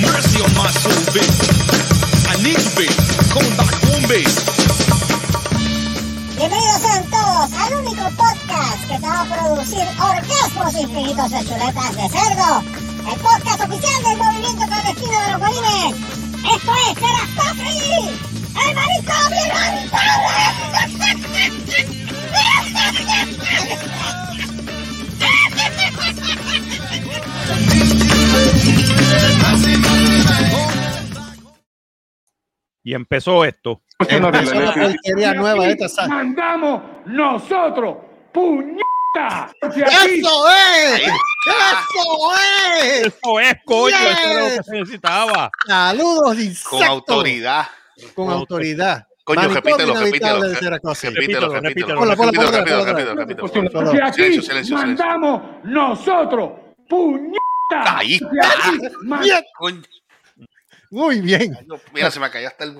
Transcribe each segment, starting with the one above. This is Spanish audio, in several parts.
Mercy on my soul. I. Bienvenidos sean todos al único podcast que te va a producir orgasmos infinitos de chuletas de cerdo. El podcast oficial del movimiento clandestino de los bolines. Esto es Terastofri, el marico Y empezó esto. Empezó la porquería nueva esta, ¿sabes? mandamos nosotros, puñeta. Aquí. ¡Eso es! ¡Eso es! Eso es, coño, Yes. eso era lo que se necesitaba. Saludos, insectos. Con autoridad. Con autoridad. Coño, repítelo, repítelo. Repítelo, Repítelo, repítelo. repítelo. Aquí mandamos nosotros, puñeta. Ahí De aquí man- Bien, Coño, Muy bien. Mira, se me cayó hasta el.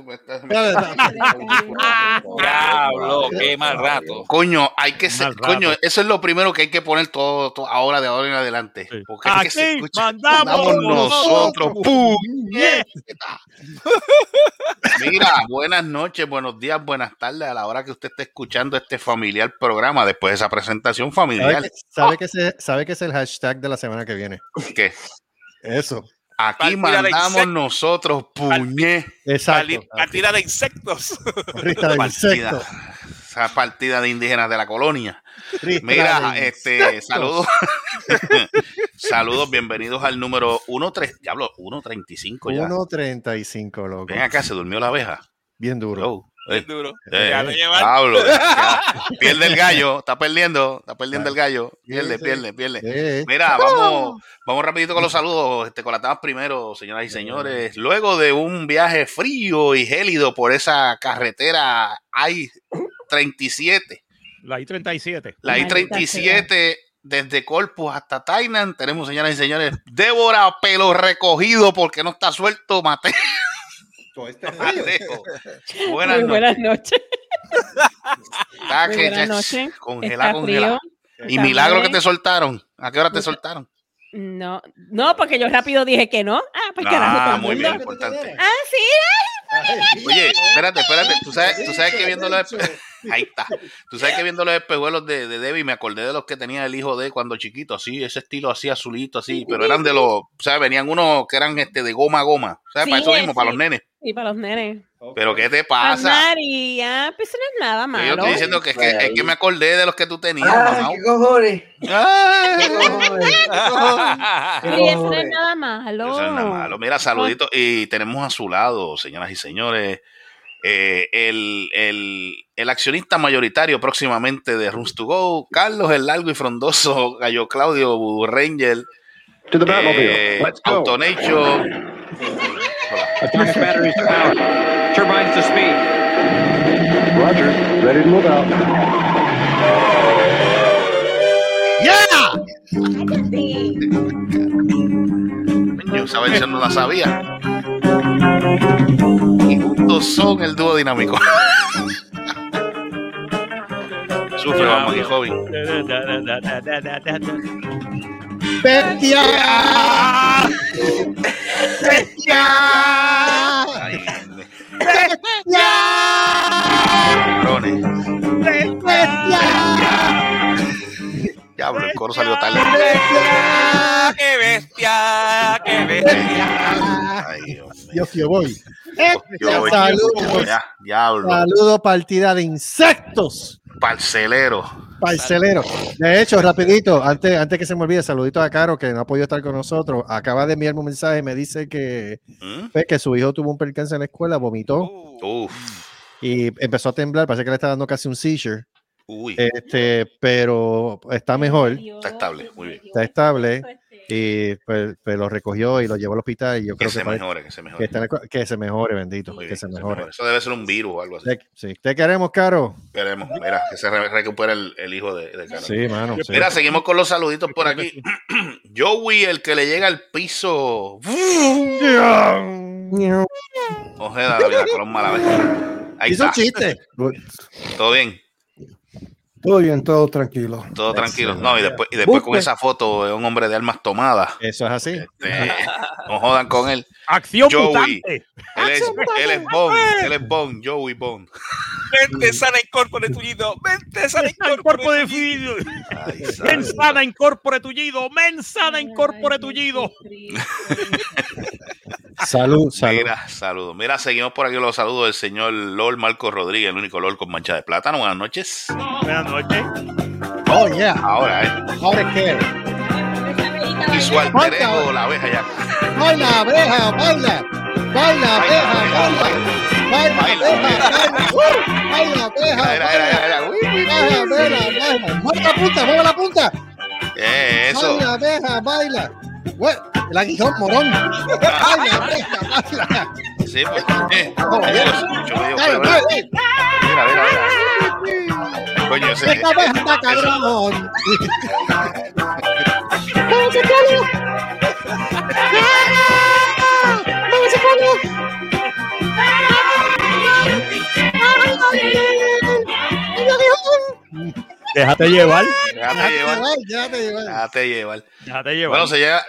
Diablo, qué mal rato. Coño, hay que ser, coño, eso es lo primero que hay que poner todo, todo ahora de ahora en adelante. Sí. Porque es que se Aquí escucha. mandamos nosotros. ¡Pum! Mira, buenas noches, buenos días, buenas tardes a la hora que usted esté escuchando este familiar programa después de esa presentación ¿Sabe familiar. que, sabe, que ese, sabe que es el hashtag de la semana que viene? Que Eso. Aquí Partida mandamos nosotros, puñe. Exacto. Partida de insectos. Rista de Partida, insectos. esa partida de indígenas de la colonia. Rista Mira, este, insectos. saludos. saludos, bienvenidos al número 13, diablo, 135 ya. 1.35, loco. Ven acá, se durmió la abeja. Bien duro. Hello. Eh, duro. eh, llevan. Pablo, ya. pierde el gallo, está perdiendo, está perdiendo el gallo, pierde, pierde, pierde. Eh, Mira, vamos, vamos rapidito con los saludos, este, con las primero, señoras y señores. Luego de un viaje frío y gélido por esa carretera I-37, La I-37. la Maldita I-37 desde Corpus hasta Tainan, tenemos, señoras y señores, Débora pelo recogido porque no está suelto, Mateo. Buenas Muy noches. buenas noches. Que buenas noches. Congela, Está congela. frío. Y milagro que te soltaron. ¿A qué hora te soltaron? No, no, porque yo rápido dije que no. Ah, pues carajo. Ah, muy bien, importante. Ah, sí. Oye, espérate, espérate. Tú sabes, tú sabes que viendo espe- Ahí está. Tú sabes que viendo los espejuelos de, de Debbie me acordé de los que tenía el hijo de cuando chiquito, así, ese estilo así azulito, así, pero eran de los, ¿sabes? Venían unos que eran este de goma a goma, ¿sabes? para Sí, eso mismo, para los nenes. Y para los nenes. Pero ¿qué te Para pasa? María, pues eso no es nada malo. yo estoy diciendo que es, que es que me acordé de los que tú tenías, Ah, mamá. qué cojones. Ay, qué cojones. Sí, eso no es nada malo. Eso no es nada malo. Mira, saluditos. Y tenemos a su lado, señoras y señores, eh, el, el- el accionista mayoritario próximamente de Runs to Go, Carlos el largo y frondoso, Gallo Claudio Voodoo Ranger, To the eh, Batmobile. Let's go. Autonation. Atomic batteries to power. Turbines to speed. Roger. Ready to move out. Sí. Yo esa versión no la sabía. Y juntos son el dúo dinámico. Sufre, vamos aquí, joven. ¡Bestia! Ay, cabrones. Diablo, el coro salió tarde. ¡Qué bestia! ¡Qué bestia! Ay, Dios mío. Yo que voy. Yo voy. Saludos. Ya, diablo. Saludo partida de insectos. Parcelero. Parcelero. De hecho, rapidito, antes, antes que se me olvide, saludito a Caro, que no ha podido estar con nosotros. Acaba de enviarme un mensaje y me dice que, ¿Mm? pues, que su hijo tuvo un percance en la escuela, vomitó Uh, y empezó a temblar. Parece que le está dando casi un seizure. Uy. Este, pero está mejor, Está estable, muy bien. está estable. Y pues, pues lo recogió y lo llevó al hospital. Y yo Que creo se que, mejore, que se que, mejore. en la co- que se mejore, bendito. Que se que se mejore. mejore. Eso debe ser un virus o algo así. Te- Sí, te queremos, Caro. Queremos, mira, que se re- recupere el, el hijo de, de Carlos. Sí, mano. sí. Mira, seguimos con los saluditos por aquí. Joey, el que le llega al piso. Ojeda, la vida, Colón Malavés. Ahí Hizo un está. chiste. Todo bien. Todo bien, todo tranquilo. Todo tranquilo. No, y después, y después con esa foto de un hombre de armas tomadas. Eso es así. Este, no jodan con él. Acción Joey. mutante. Él es, él es Bond. Él es Bond. Joey Bond. Mente sana incorpore tullido. Mente sana incorpore tullido. sabe. sana incorpore tullido. Men sana incorpore tullido. Salud, salud. Mira, saludos. Mira, seguimos por aquí los saludos del señor Lord Marco Rodríguez, el único Lord con mancha de plátano. Buenas noches. Buenas noches. Oh, yeah. Ahora, ¿eh? Ahora es que. Y su alter ego, la abeja ya. Baila, abeja, baila. Baila, abeja, baila. Baila, abeja, baila. Baila, abeja, baila. uy. Baila, baila, baila. Mueve la punta, mueve la punta. Eh, Eso. Baila, abeja, baila. Güey, El aguijón, morón. Baila, abeja, baila. Sí, pues. Eh, Oh, me digo, pero. Mira, mira, mira. Coño, ese. Esta abeja está cabrón. Déjate llevar. Déjate llevar. Déjate llevar. Déjate llevar. Déjate llevar. Bueno, señora,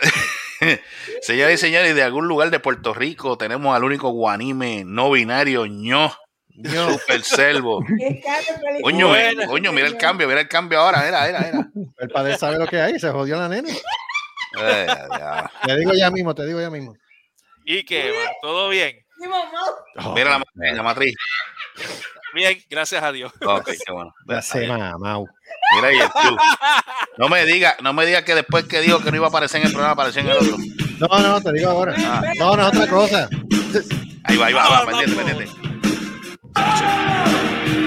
señoras y señores, de algún lugar de Puerto Rico tenemos al único guanime no binario, ño, super selvo. Coño, eh, coño, mira el cambio, mira el cambio ahora, mira, mira, mira. El padre sabe lo que hay, se jodió la nena. Eh, ya. Te digo ya mismo, te digo ya mismo. ¿Y qué? ¿Todo bien? Mira la, matriz, la matriz. Bien, gracias a Dios. Ok, qué bueno. Se mamau. Mira ahí el club. No me diga, no me diga que después que dijo que no iba a aparecer en el programa, apareció en el otro. No, no, te digo ahora. Ah. No, no es otra cosa. Ahí va, ahí va, va, pendiente, pendiente.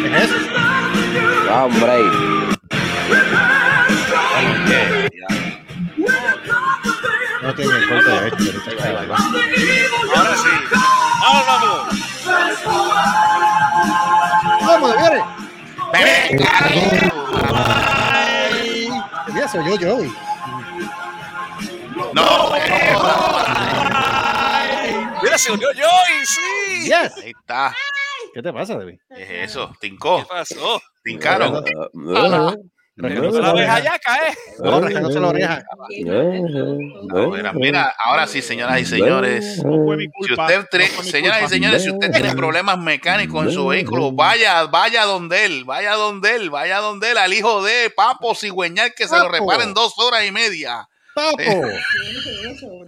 ¿Qué es eso? Hombre. Ya. No tiene el corte de esto. ahorita ahí va. Ahora sí. Vamos, vamos. ¡Vamos, viene! Venga. ¡Ay! Mira, soy yo, Joey. No, Mira, se unió yo y sí. Yes. ahí está. ¿Qué te pasa, David? ¿Qué es eso? ¿Qué Tincó, pasó? tincaron. Rascándose La oreja. ya cae. No, rascándose la oreja. Mira, mira, ahora sí, señoras y señores. No fue mi Si culpa. usted, no señoras y señores, si usted tiene problemas mecánicos en su vehículo, vaya, vaya donde él, vaya donde él, vaya donde él, al hijo de Papo Cigüeñal que se lo repara en dos horas y media. ¡Papo!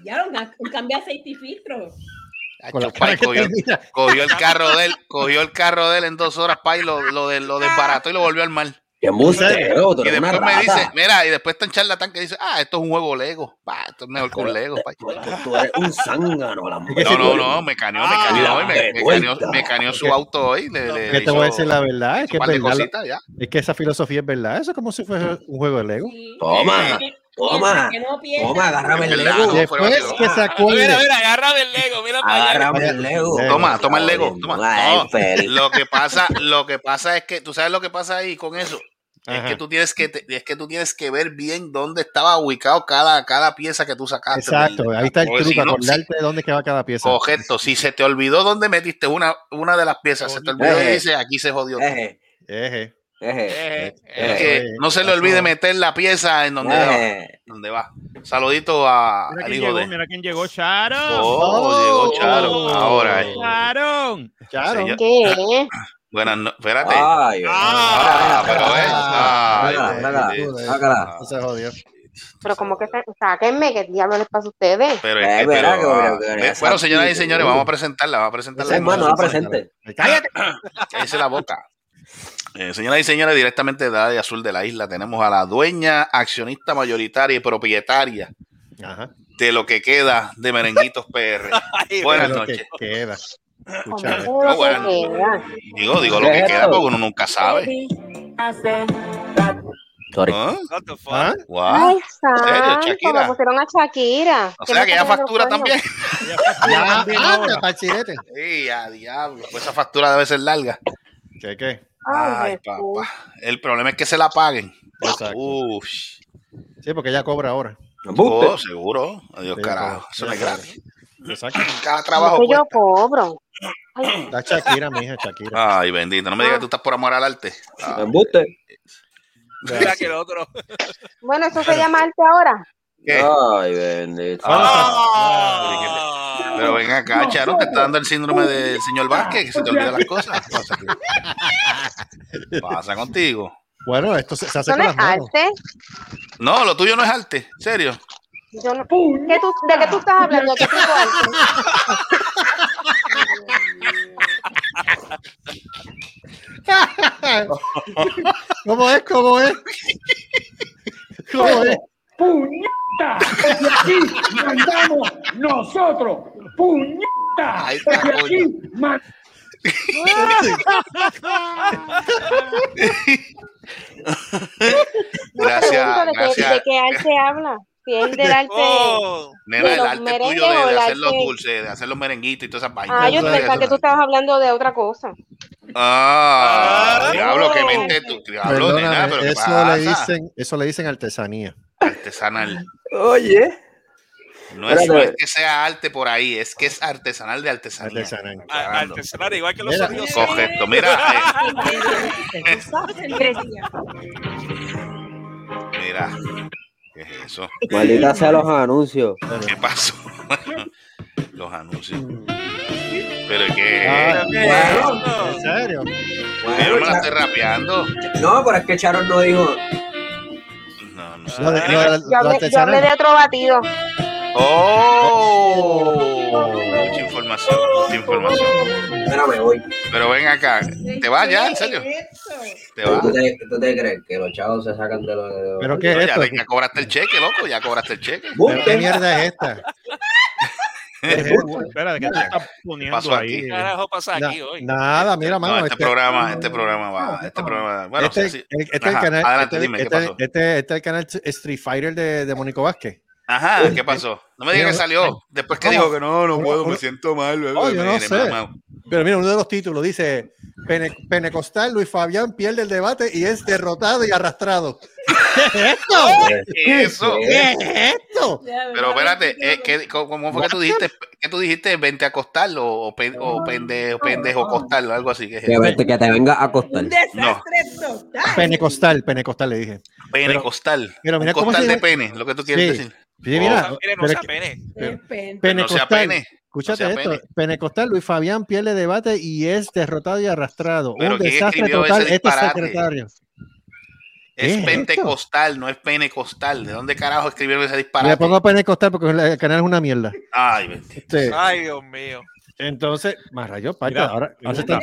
Ya un cambio de aceite y filtro. Cogió, el carro de él, cogió el carro de él en dos horas, pa, y lo, lo, de- lo desbarató y lo volvió al mar. ¡Qué embustero! Tú Y después me dice, mira, y después está en charlatán que dice, ah, esto es un juego Lego. Pa, esto es mejor que un Lego. pa. Tú, tú eres un zángano. la No, no, no, me caneó, me caneó hoy, me, me caneó, me caneó su auto hoy. Le, le- ¿Qué le te voy a decir la verdad? Es que es verdad. cositas ya. Es que esa filosofía es verdad. Eso es como si fuese un juego de Lego. Toma, toma, Que no toma, agárrame el Lego. Después que se Mira, acuerde. mira, agárrame el Lego, mira para allá. Agárrame el Lego. Toma, toma el Lego. Toma. No, lo que pasa, lo que pasa es que, tú sabes lo que pasa ahí con eso. Es que tú tienes que, te- es que tú tienes que ver bien dónde estaba ubicado cada, cada pieza que tú sacaste. Exacto, ahí está el truco, si no, acordarte de dónde queda cada pieza. Correcto, si se te olvidó dónde metiste una, una de las piezas, se te olvidó y Eh. dice, aquí se jodió. Eje, Eje. Eh, eh, que eh, no se le olvide meter la pieza en donde va. Donde va. Saludito a, Mira al quién hijo llegó, de. mira quién llegó, Sharon. Oh, Oh. llegó Charo. Ahora, eh. Sharon. Señor- ¿Qué? Buenas no- espérate. Ay, Ah, pero ves. Ah, Ay, sácala, sácala, bendito. sácala. No se jodió. Pero como que se- sáquenme, ¿qué diablo les pasa a ustedes? Pero es Eh, que, verá pero, que- ah, que- que- bueno, que- señoras y que- señores, vamos a presentarla, vamos a presentarla. Ese hermano, va presente. Cállate. Cállese la boca. Eh, señoras y señores, directamente de Área Azul de la isla tenemos a la dueña, accionista mayoritaria y propietaria Ajá. de lo que queda de Merenguitos PR. Ay, Buenas Lo que noches. queda. Bueno. Digo, digo lo que queda porque uno nunca sabe. Sorry. ¿Ah? What the fuck? ¿Ah? Wow. Ay, santo, Shakira? me pusieron a Shakira. O ¿Qué sea que poniendo factura también. Ya, chilete. Sí, a diablo. Pues esa factura debe ser larga. ¿Qué, qué? Ay, papá. El problema es que se la paguen. Exacto. Uf. Sí, porque ella cobra ahora. Oh, seguro. Adiós, Sí, carajo. cobra. Eso no es gratis. Exacto. Cada trabajo yo cobro. La Shakira, mija, Shakira. Ay, bendito. No me digas que tú estás por amor al arte. Embuste. Mira que el otro. Bueno, eso se llama arte ahora. ¿Qué? Ay, bendito. Ah. Pero ven acá, Charo, te está dando el síndrome del señor Vázquez, que se te olvidan las cosas. ¿Qué Pasa, ¿Qué pasa contigo? Bueno, esto se, se hace con no las es manos. arte. No, lo tuyo no es arte, ¿en serio. Yo no- ¿Qué tú- ¿De qué tú estás hablando? ¿Qué tipo de arte? ¿Cómo es? ¿Cómo es? ¿Cómo es? ¡Puñeta! Desde aquí mandamos nosotros. ¡Puñeta! Coño. aquí man- Gracias, de, qué, gracias. ¿De qué arte habla? Si es del arte. Oh. Nena, de el arte tuyo de, hacer los dulces, de hacer los merenguitos y todas esas vainas. Ah, yo pensaba que tú estabas hablando de otra cosa. Ah, Ah. diablo, que mente tú. Diablo, nena, pero ¿qué eso pasa? le dicen, eso le dicen artesanía. Artesanal. Oye. No es, no Espérate. es que sea arte por ahí, es que es artesanal de artesanía. Artesanal. Artesanal, igual que los Mira. sonidos. Correcto, mira, eh, mira. ¿Qué es eso? Maldita sea los anuncios. ¿Qué pasó? Los anuncios. Pero que Ah, bueno. ¿En serio? yo no me la estoy rapeando. No, pero es que Charon no dijo. No, de- Yo hablé, yo hablé artesanal. de otro batido. Oh, mucha información, mucha información. Mira, me voy. Pero ven acá, te vas ya, en serio. Te vas. ¿Tú te, tú te crees que los chavos se sacan de los. ¿Pero qué No, es ya, esto? ya cobraste el cheque, loco, ya cobraste el cheque. ¿Pero ¿Qué mierda es esta? Espera, ¿qué te estás poniendo ahí? ¿Qué carajo pasa aquí hoy? nada, mira, No, mano. este este- programa, este programa va, este programa, bueno, este, sí, sí. el- este es el Ajá, canal, adelante, este, dime, ¿qué este- pasó? este- este es el canal Street Fighter de, de Mónico Vázquez. Ajá, ¿qué pasó? No me digas que salió. Después que dijo que no, no puedo, me siento mal. Oh, yo no Mire, sé. mamá. Pero mira, uno de los títulos dice: Pene- Penecostal, Luis Fabián pierde el debate y es derrotado y arrastrado. ¿Qué es esto? ¿Qué es eso? ¿Qué es esto? Pero espérate, eh, ¿qué- cómo, fue que tú dijiste? ¿Qué tú dijiste? ¿Vente a acostarlo o, pen- o pendejo, pendejo acostarlo? Algo así. ¿qué es Que, vete, que te venga a costar. No, Penecostal, Penecostal le dije. pene Pero- costal. pero mira Un cómo costal se de pene, lo que tú quieres Sí. decir. Sí, mira, Mire, no sea pene. No sea Penecostal. pene. Escúchate no esto. pene. Pentecostal, Luis Fabián pierde debate y es derrotado y arrastrado. Pero Un ¿quién desastre total. Este secretario. ¿Qué Es es esto? pentecostal, no es penecostal. ¿De dónde carajo escribieron ese Le disparate? pongo Pentecostal porque el canal es una mierda. Ay. Este, Ay, Dios mío. entonces, más rayos, Mira, ahora, ahora se, están,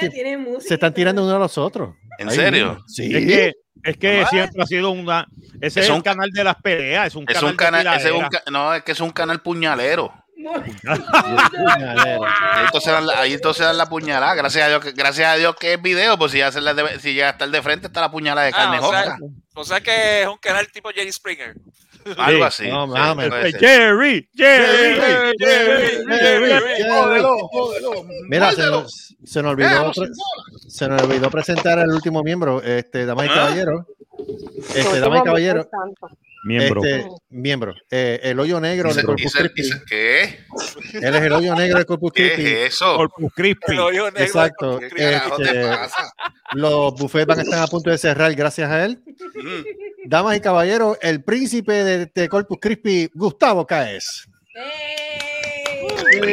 se están tirando uno a los otros. ¿En Ay, serio? mira. Sí. Es que, es que siempre ha sido una. Ese es, Es el un- canal de las peleas, es un Es canal. un canal, de ese es un tiradera. ca- no, es que es un canal puñalero. Ahí entonces dan la, ahí entonces dan la puñalada. Gracias a Dios que, gracias a Dios que es video, pues si ya se le debe- si llega a estar de frente, está la puñalada de carne Ah, o, sea, joca. O sea que es un canal tipo Jerry Springer. Algo Sí. así. No, sí, mames. Jerry, Jerry, Jerry, Jerry, Jerry, Jerry. Jódelo, Mira, se nos, se nos olvidó, se nos olvidó presentar al último miembro, este, damas y Ah. caballeros. Este, damas y caballeros, santo. Miembro. este, miembro, eh, el hoyo negro Y de se- y Corpus Christi. ¿Qué? Él es el hoyo negro de Corpus ¿Qué Christi. es eso? Corpus Crispy. El hoyo negro Exacto. ¿Qué carajo te Este, pasa? Los buffets van a estar a punto de cerrar gracias a él. Mm. Damas y caballeros, el príncipe de, de Corpus Christi, Gustavo Caes. Pero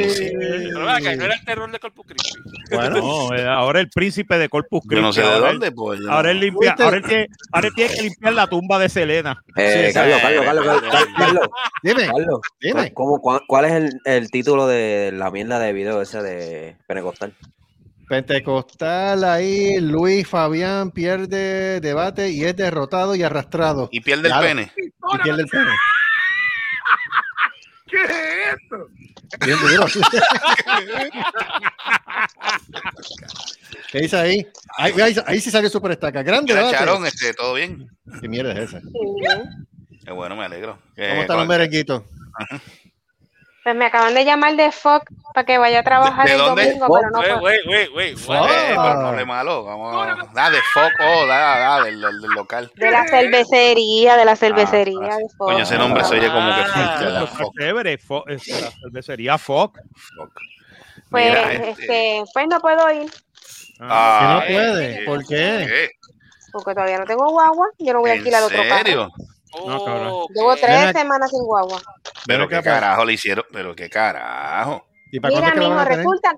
ven acá, no era el terror de Corpus Christi. Bueno, No, ahora el príncipe de Corpus Christi. Yo no sé de dónde, pues. yo no- Ahora él limpia, ahora él tiene, ahora él tiene que limpiar la tumba de Selena. Eh, Sí, Carlos, sí. Carlos, Carlos, Carlos, Carlos, Carlos, dime, Carlos, dime. ¿cómo, cuál, cuál es el, el título de la mierda de video ese de Pentecostal? Pentecostal ahí, Luis Fabián pierde debate y es derrotado y arrastrado. Y pierde el pene. Y pierde el pene. ¿Qué es esto? Bien duro. ¿Qué dice ahí? Ahí, ahí, ahí sí salió super estaca. Grande. Charón, este, ¿todo bien? ¿Qué mierda es esa? Qué bueno, me alegro. Eh, ¿Cómo están los merenguitos? Pues me acaban de llamar de FOC para que vaya a trabajar ¿De el dónde? domingo, pero no Wait, puedo. wait, wait, wait. Ah. Eh, pero no hable malo. Vamos. Da de foco, da, da, del, del- del local. De la cervecería, de la cervecería Ah, de FOC. Coño, ese nombre se oye como que Ah. foco, chévere. Fo- es la cervecería Foc. foco. Pues, Mira, este, pues no puedo ir. Ah, Que no Ay, puede, ¿por qué? Porque todavía no tengo guagua. Yo no voy a ¿En alquilar otro carro. serio? No, cabrón. Llevo tres semanas sin guagua. Pero qué carajo le hicieron, pero qué carajo. ¿Y para cuándo Mira, mijo, resulta,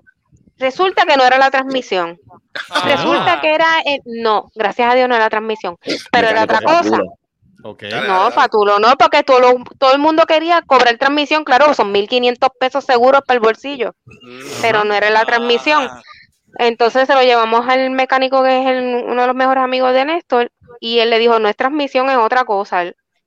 resulta que no era la transmisión. Resulta que era, el- no, gracias a Dios no era la transmisión, pero era otra cosa. Ok. No, Patulo, no, porque todo, lo- todo el mundo quería cobrar transmisión, claro, son 1.500 pesos seguros para el bolsillo, pero no era la transmisión. Entonces se lo llevamos al mecánico que es el- uno de los mejores amigos de Néstor y él le dijo, no es transmisión, es otra cosa.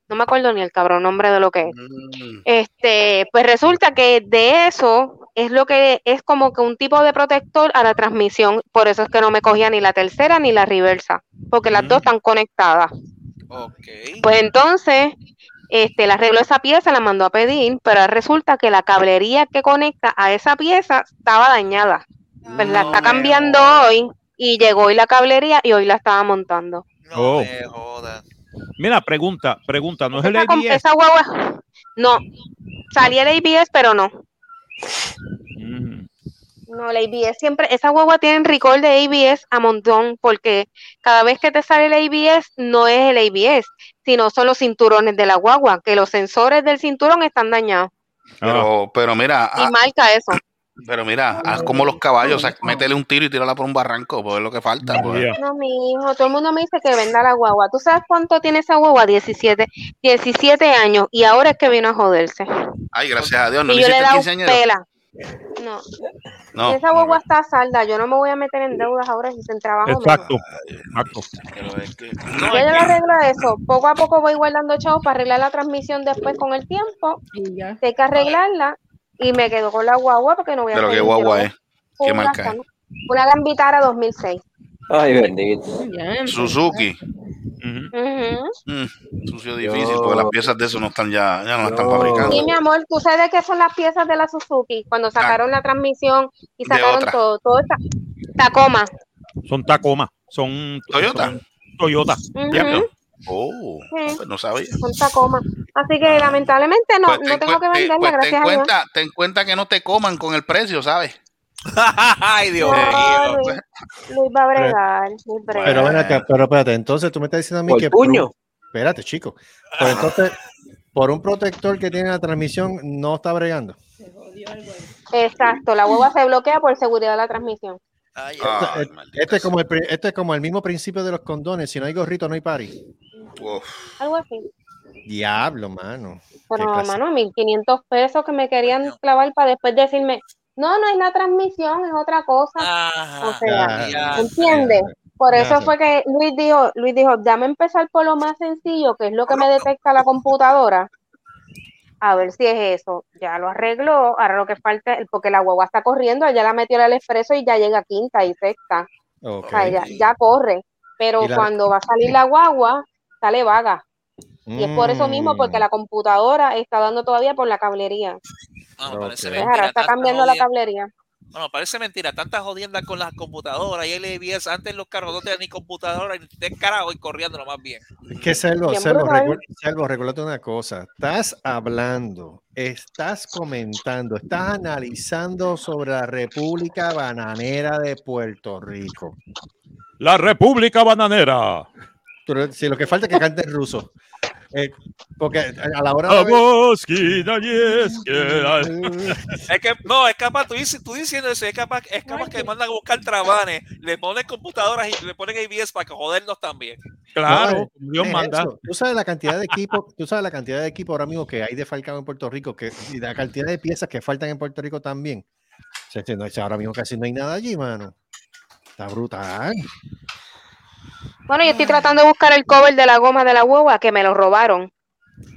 No me acuerdo ni el cabrón nombre de lo que es. Mm. Este, pues resulta que de eso es lo que es como que un tipo de protector a la transmisión. Por eso es que no me cogía ni la tercera ni la reversa, porque las dos están conectadas. Ok. Pues entonces, este, le arregló esa pieza, la mandó a pedir, pero resulta que la cablería que conecta a esa pieza estaba dañada. Pues la está cambiando hoy y llegó hoy la cablería y hoy la estaba montando. Oh. Mira, pregunta, pregunta, ¿no es el ABS? esa guagua, no, salía el ABS, pero no. Mm. No, el ABS siempre, esa guagua tiene record de ABS a montón, porque cada vez que te sale el ABS, no es el ABS, sino son los cinturones de la guagua, que los sensores del cinturón están dañados. Pero, pero mira, Y ah, marca eso. Pero mira, haz como los caballos, sac- métele un tiro y tírala por un barranco, pues es lo que falta. pues. No, mi hijo, todo el mundo me dice que venda la guagua. ¿Tú sabes cuánto tiene esa guagua? 17, 17 años, y ahora es que vino a joderse. Ay, gracias a Dios, no y le yo le he hiciste dado pela. No, No, esa guagua está salda. Yo no me voy a meter en deudas ahora si en trabajo. Exacto. exacto. pero es que- Yo ya lo arreglo eso. Poco a poco voy guardando chavos para arreglar la transmisión después con el tiempo. Hay que arreglarla y me quedo con la guagua porque no voy a Pero qué guagua es, qué marca. Una Gambitara 2006. Ay, bendito. Suzuki. Ujú. Mm, sucio difícil, porque las piezas de eso no están ya, ya no las están fabricando. Sí, mi amor, ¿tú sabes qué son las piezas de la Suzuki? Cuando sacaron la transmisión y sacaron todo, todo esta Tacoma. Son Tacoma, son Toyota. son Toyota. Ujú. Ya. Oh, Sí. pues no sabía. Tacoma. Así que lamentablemente no, Pues no ten, tengo que venderla, pues ten gracias a Dios. cuenta, ten cuenta que no te coman con el precio, ¿sabes? Ay, Dios No, mío. Luis, Luis va a bregar, Luis brega. Pero ven acá, pero espérate, entonces tú me estás diciendo a mí Por que. puño. Espérate, chico. Pero entonces, por un protector que tiene la transmisión, no está bregando. Exacto, la hueva se bloquea por seguridad de la transmisión. Et- esto, es como el, esto es como el mismo principio de los condones. Si no hay gorrito, no hay Algo así. Diablo, mano. Pero, hermano, 1500 pesos que me querían clavar para después decirme, no, no es la transmisión, es otra cosa. o sea, Ya, ¿entiendes? Por Ya, eso fue que Luis dijo, Luis dijo, dame empezar por lo más sencillo, que es lo que me detecta la computadora. A ver si es eso. Ya lo arregló, ahora lo que falta, porque la guagua está corriendo, ya la metió al expreso y ya llega a quinta y sexta. Ok. O sea, ya, ya corre. Pero la- cuando va a salir la guagua, sale vaga. Y es por eso mismo, porque Mm. la computadora está dando todavía por la cablería. No, me parece mentira. está cambiando la cablería. No, no, parece mentira. Tantas jodiendas con las computadoras y el ABS. Antes los carros no tenían ni computadora y te carajo y corriendo lo más bien. Es que Selvo, Selvo, Selvo, recuérdate una cosa. Estás hablando, estás comentando, estás analizando sobre la República Bananera de Puerto Rico. La República Bananera. Tú- Si lo que falta es que cante en ruso. Eh, porque a la hora de. Es que, no, es capaz, tú, dices, tú diciendo eso, es capaz, es capaz que mandan a buscar trabanes, le ponen computadoras y le ponen ABS para que jodernos también. Claro, No, Dios manda. eso. Tú sabes la cantidad de equipos, tú sabes la cantidad de equipos ahora mismo que hay defalcado en Puerto Rico, que y la cantidad de piezas que faltan en Puerto Rico también. O sea, que no- ahora mismo casi no hay nada allí, mano. Está brutal. Bueno, yo estoy tratando de buscar el cover de la goma de la hueva que me lo robaron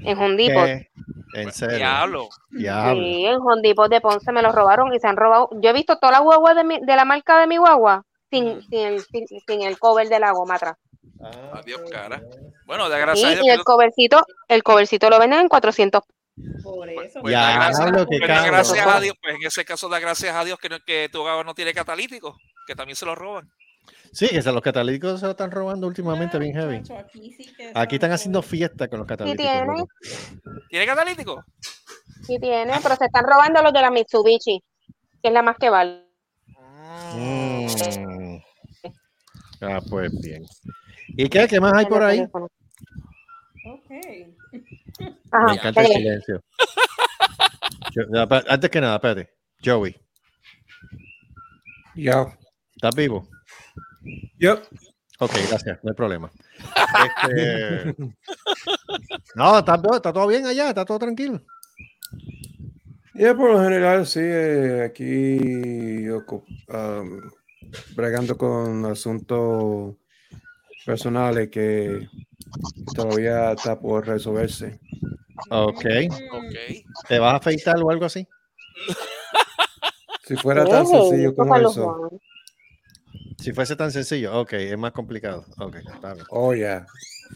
en Hondipot. ¿Qué? En serio. Diablo. Diablo. Sí, en Hondipot de Ponce me lo robaron y se han robado. Yo he visto toda la guagua de, mi- de la marca de mi guagua sin, sin, el, sin, sin el cover de la goma atrás. Adiós, cara. Bueno, de gracias a Y, Dios. y que el covercito, el covercito lo venden en 400. Por eso. pues, gracias, qué pues, caro. gracias a Dios, pues en ese caso da gracias a Dios que, no- que tu guagua no tiene catalítico, que también se lo roban. Sí, que los catalíticos se lo están robando últimamente bien heavy. Aquí sí que Aquí están haciendo fiesta con los Sí catalíticos. tiene. ¿Tiene catalítico? sí tiene, pero se están robando los de la Mitsubishi, que es la más que vale. Mm. Ah, pues bien. ¿Y qué? ¿Qué más hay por ahí? Ajá, Me encanta el silencio. Yo- antes que nada, espérate. Joey, Yo. ¿estás vivo? Yo. Ok, gracias, no hay problema. Este, No, está, está todo bien allá, está todo tranquilo. Ya por lo general, sí, eh, aquí am, bregando con asuntos personales que todavía está por resolverse. Ok. Ok. ¿Te vas a afeitar o algo así? Si fuera tan sencillo como eso. Si fuese tan sencillo, ok, es más complicado. Ok, está bien. Oh, ya.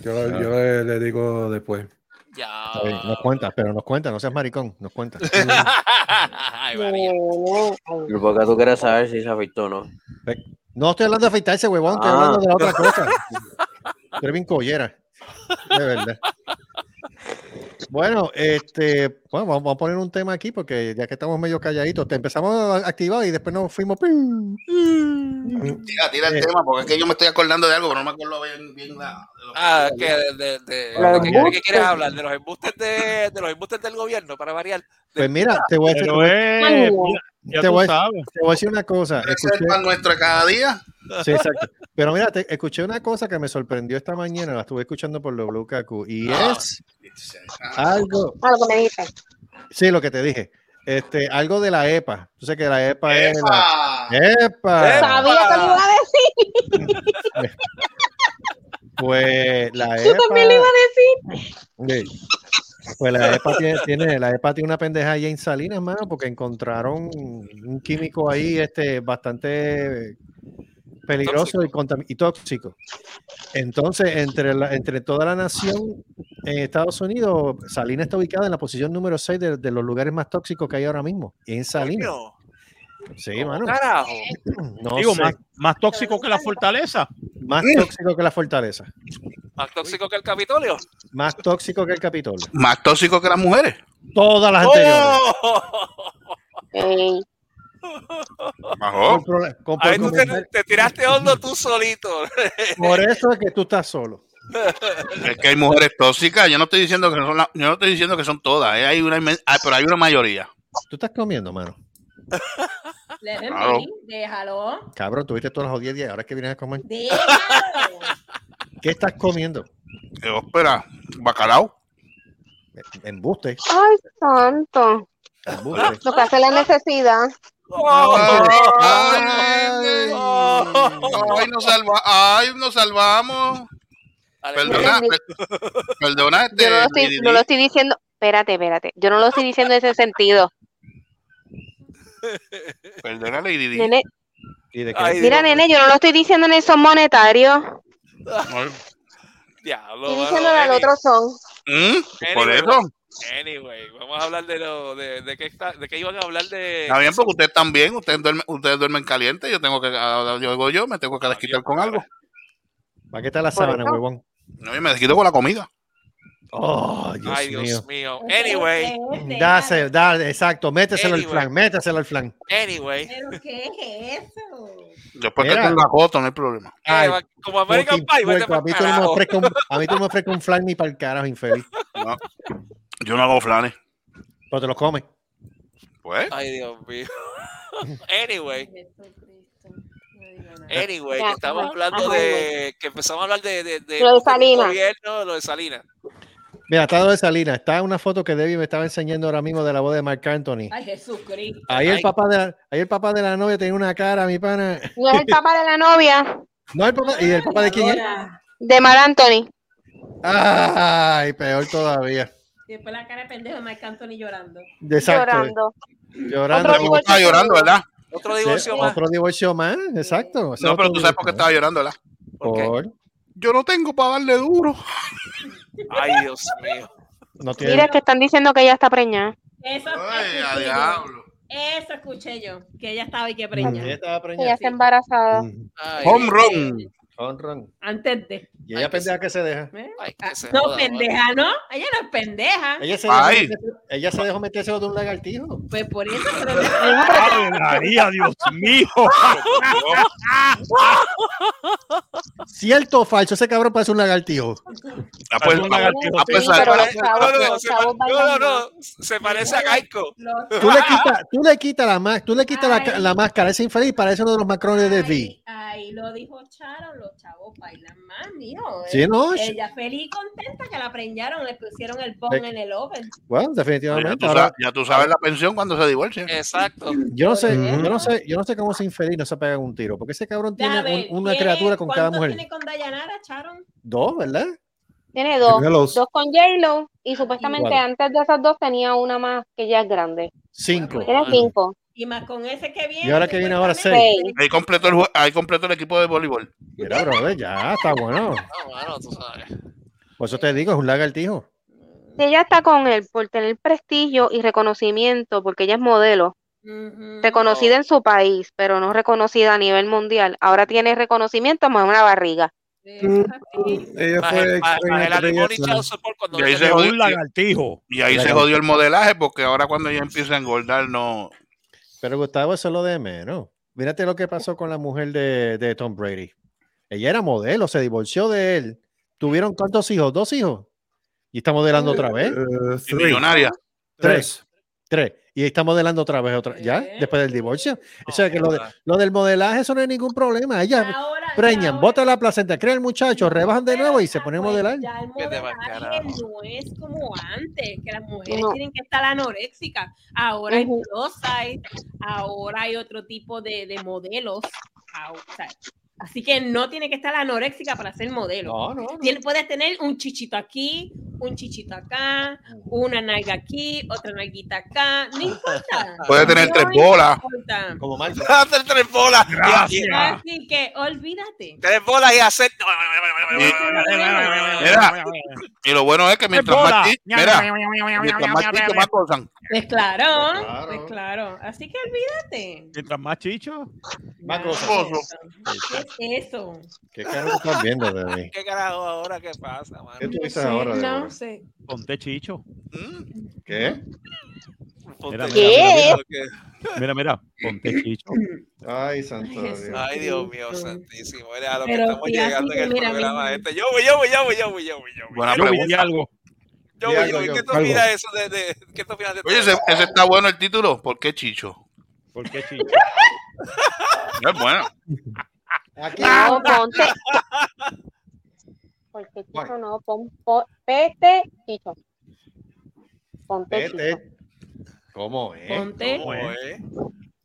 Yo, Ah. yo le, le digo después. Ya. Está bien, Nos cuentas, pero nos cuentas, no seas maricón, nos cuentas. Ay, María. Porque tú quieres saber si se afeitó o no. No estoy hablando de afeitarse, huevón, estoy Ah. hablando de la otra cosa. Eres bien collera. De verdad. Bueno, este, bueno, vamos a poner un tema aquí porque ya que estamos medio calladitos, te empezamos a activar y después nos fuimos. Tira, tira el Eh. tema, porque es que yo me estoy acordando de algo, pero no me acuerdo bien, bien que- Ah, que de, de, de- Los ¿de qué- quieres hablar? ¿De los embustes de, de los embustes del gobierno, para variar? Pues mira, te voy a decir, te tú voy te voy a decir una cosa. ¿Es el pan nuestro de cada día? Sí, exacto. Pero mira, te, escuché una cosa que me sorprendió esta mañana, la estuve escuchando por WKQ y Ah. es algo, Ah, lo que me dijiste. sí, lo que te dije, este, algo de la EPA. Tú sabes que la EPA es la, ¡Epa! ¡Epa! Sabía que lo iba a decir. Pues la Yo también lo iba EPA, a decir. sí. pues la EPA tiene, tiene- la EPA tiene una pendeja ahí en Salinas, mano, porque encontraron un químico ahí, este, bastante peligroso y, contam- y tóxico. Entonces, entre, la- entre toda la nación en Estados Unidos, Salinas está ubicada en la posición número 6 de, de los lugares más tóxicos que hay ahora mismo. Y en Salinas. Sí, mano. Carajo. No Digo, sé, más, más tóxico que la fortaleza. más tóxico que la fortaleza. Más tóxico que el Capitolio. Más tóxico que el Capitolio. Más tóxico que las mujeres. Todas las anteriores. ¡Oh! Ey, Con Ahí tú te, te tiraste hondo tú solito. por eso es que tú estás solo. Es que hay mujeres tóxicas. Yo no estoy diciendo que son, la- yo no estoy diciendo que son todas. eh, Hay una, inmen- ah, pero hay una mayoría. Tú estás comiendo, mano. Claro. Déjalo. Cabrón, tuviste todas las 10 días. Ahora es que vienes a comer. Déjalo. ¿Qué estás comiendo? Eh, espera, bacalao. Embuste. Ay, santo. embuste. Lo que hace la necesidad. Ay, ay, nos salva, ay, nos salvamos. Perdona, perdona, este, Yo no lo, estoy, Lady no lo Di. estoy diciendo. Espérate, espérate. Yo no lo estoy diciendo en ese sentido. perdona, Lady Di. Nene, ¿Y de qué? Ay, mira, nene, yo no lo estoy diciendo en el son monetario. Ay, Diablo, Estoy diciendo al otro son. ¿mm? Por eso. Anyway, vamos a hablar de lo de, de qué está, de qué iban a hablar de Está bien, porque ustedes también, ustedes duermen, ustedes duermen caliente, yo tengo que, ah, yo digo yo, me tengo que desquitar con algo. ¿Para qué está la sábana, huevón? No, yo me desquito con la comida. Oh, Dios Ay, mío. Dios mío. Anyway, Dase, dale, exacto, méteselo al Anyway. flan, méteselo al flan. anyway. ¿Pero qué es eso? Después que Mira. tú la joto, no hay problema. Ay, Eh, va- como American Pie, vete a, mí tú no me un, a mí tú no me ofrezcas un flan ni para el carajo, infeliz. No, yo no hago flanes. Pero te lo comes. Pues, Ay, Dios mío. Anyway, anyway, que estamos hablando ajá, de que empezamos a hablar de, de, de, Lo de Salinas. gobierno, lo de Salinas. Mira, está lo de Salinas. Está una foto que Debbie me estaba enseñando ahora mismo de la voz de Mark Anthony. Ay, Jesucristo. Ahí el papá de la, ahí el papá de la novia tenía una cara, mi pana. No es el papá de la novia, No, el papá. ¿Y el papá de quién es? De Mar Anthony. Ay, peor todavía. Y después la cara de pendejo de Marc Anthony llorando. Exacto. Llorando. Llorando. Otro como estaba llorando, ¿verdad? Otro Sí, divorcio más. Otro divorcio más, exacto. No, pero tú sabes por qué estaba llorando, ¿verdad? ¿Por Yo no tengo para darle duro. Ay, Dios mío. No tiene. Mira que están diciendo que ella está preñada. Eso, Ay, a escuché yo. diablo. Eso escuché yo. Que ella estaba y que Ella preña. estaba Ella preñada. está embarazada. Ay, Home run. Honrón. Antes de. Y ella pendeja que se deja. ay, Ah, que se No, joda, pendeja, ¿no? Ella no es pendeja. Ella se dejó, Ay. meterse- ella se dejó meterse de un lagartijo. Pues por eso. Pero Ave María, Dios mío. Cierto o falso, ese cabrón parece un lagartijo. Ah, pues, Un lagartijo, ah, pues, Sí, ah, pero ah, los chavos, No, no, los chavos no, se parece a Gaico. Tú le quitas, tú le quitas la tú le quitas la, Ay. la máscara, ese infeliz parece uno de los macrones de V. Ahí lo dijo Sharon, los chavos bailan más, mijo. Sí, no, Ella feliz y contenta que la preñaron, le pusieron el bone Ve- en el oven. Bueno, ya, definitivamente. tú ahora- sabes, ya tú sabes la pensión cuando se divorcian. Exacto. yo no sé, yo no sé, yo no sé cómo ese infeliz no se pega un tiro, porque ese cabrón tiene Deja ver, un- una ¿tiene- criatura con cada cuántos mujer. tiene con Dayanara, Sharon? Dos, ¿verdad? Tiene dos, dos con J-Lo y supuestamente antes de esas dos tenía una más que ya es grande. Cinco. Tiene cinco. Y más con ese que viene. Y ahora que viene ahora supuestamente, seis. Ahí completó el, ahí completó el equipo de voleibol. Mira, brother, ya está bueno. No, bueno, tú sabes. Por eso te digo, es un lagartijo. Si ella está con él por tener prestigio y reconocimiento, porque ella es modelo, reconocida en su país, pero no reconocida a nivel mundial, ahora tiene reconocimiento más una barriga. Ella fue Y ahí se Es tenía- jodió. un lagartijo. Y ahí se Lagartijo. jodió el modelaje porque ahora cuando ella empieza a engordar no... Pero Gustavo, eso es lo de menos. Mírate lo que pasó con la mujer de, de Tom Brady. Ella era modelo, se divorció de él. ¿Tuvieron cuántos hijos? ¿Dos hijos? Y está modelando otra vez. Eh, millonaria. Tres. Tres. Y está modelando otra vez otra. ¿Ya? ¿Eh? Después del divorcio. O sea que lo, de- lo del modelaje, eso no es ningún problema. Ella Ahora- preñan, ahora- bota la placenta, crea el muchacho, rebajan de nuevo y se ponen a pues, modelar. Ya el modelaje no es como antes, que las mujeres No. tienen que estar anoréxicas. Ahora hay plus size, ahora hay otro tipo de, de modelos. Así que no tiene que estar anoréxica para ser modelo. No, no, no. Puedes tener un chichito aquí, un chichito acá, una nalga aquí, otra nalguita acá, no importa. Puede tener No tres bolas. importa. Como Marco. Hacer tres bolas. Y- Así que olvídate. tres bolas y hacer. Mira, y lo bueno es que mientras más, mira, mientras más chico, más gozan. Pues claro, Claro. pues claro. Así que olvídate. Mientras más chicho. Más ¿Qué cosas. ¿Qué es eso? ¿Qué carajo estás viendo de mí? ¿Qué carajo ahora? ¿Qué pasa, mano? ¿Qué tú dices ahora? No sé. Ponte chicho. ¿Mm? ¿Qué? Ponte- Mira, ¿Qué? Mira, mira. Ponte chicho. Ay, santo. Dios. Ay, Dios mío, santísimo. Mira a lo que Pero estamos llegando en el mira, programa mira. este. Yo voy, yo voy, yo voy, yo voy, yo voy, yo voy. Buena Yo pregunta. algo. Yo voy, yo voy. ¿Qué tú opinas eso? De, de, ¿Qué tú opinas de Oye, todo ese, ese está bueno el título. ¿Por qué Chicho? ¿Por qué chicho? No es bueno. Aquí. No, ponte. Porque ¿Cuál? chicho no, pon, pon, pete, chicho. Ponte chicho. Vete. ¿Cómo es? Ponte. ¿Cómo es?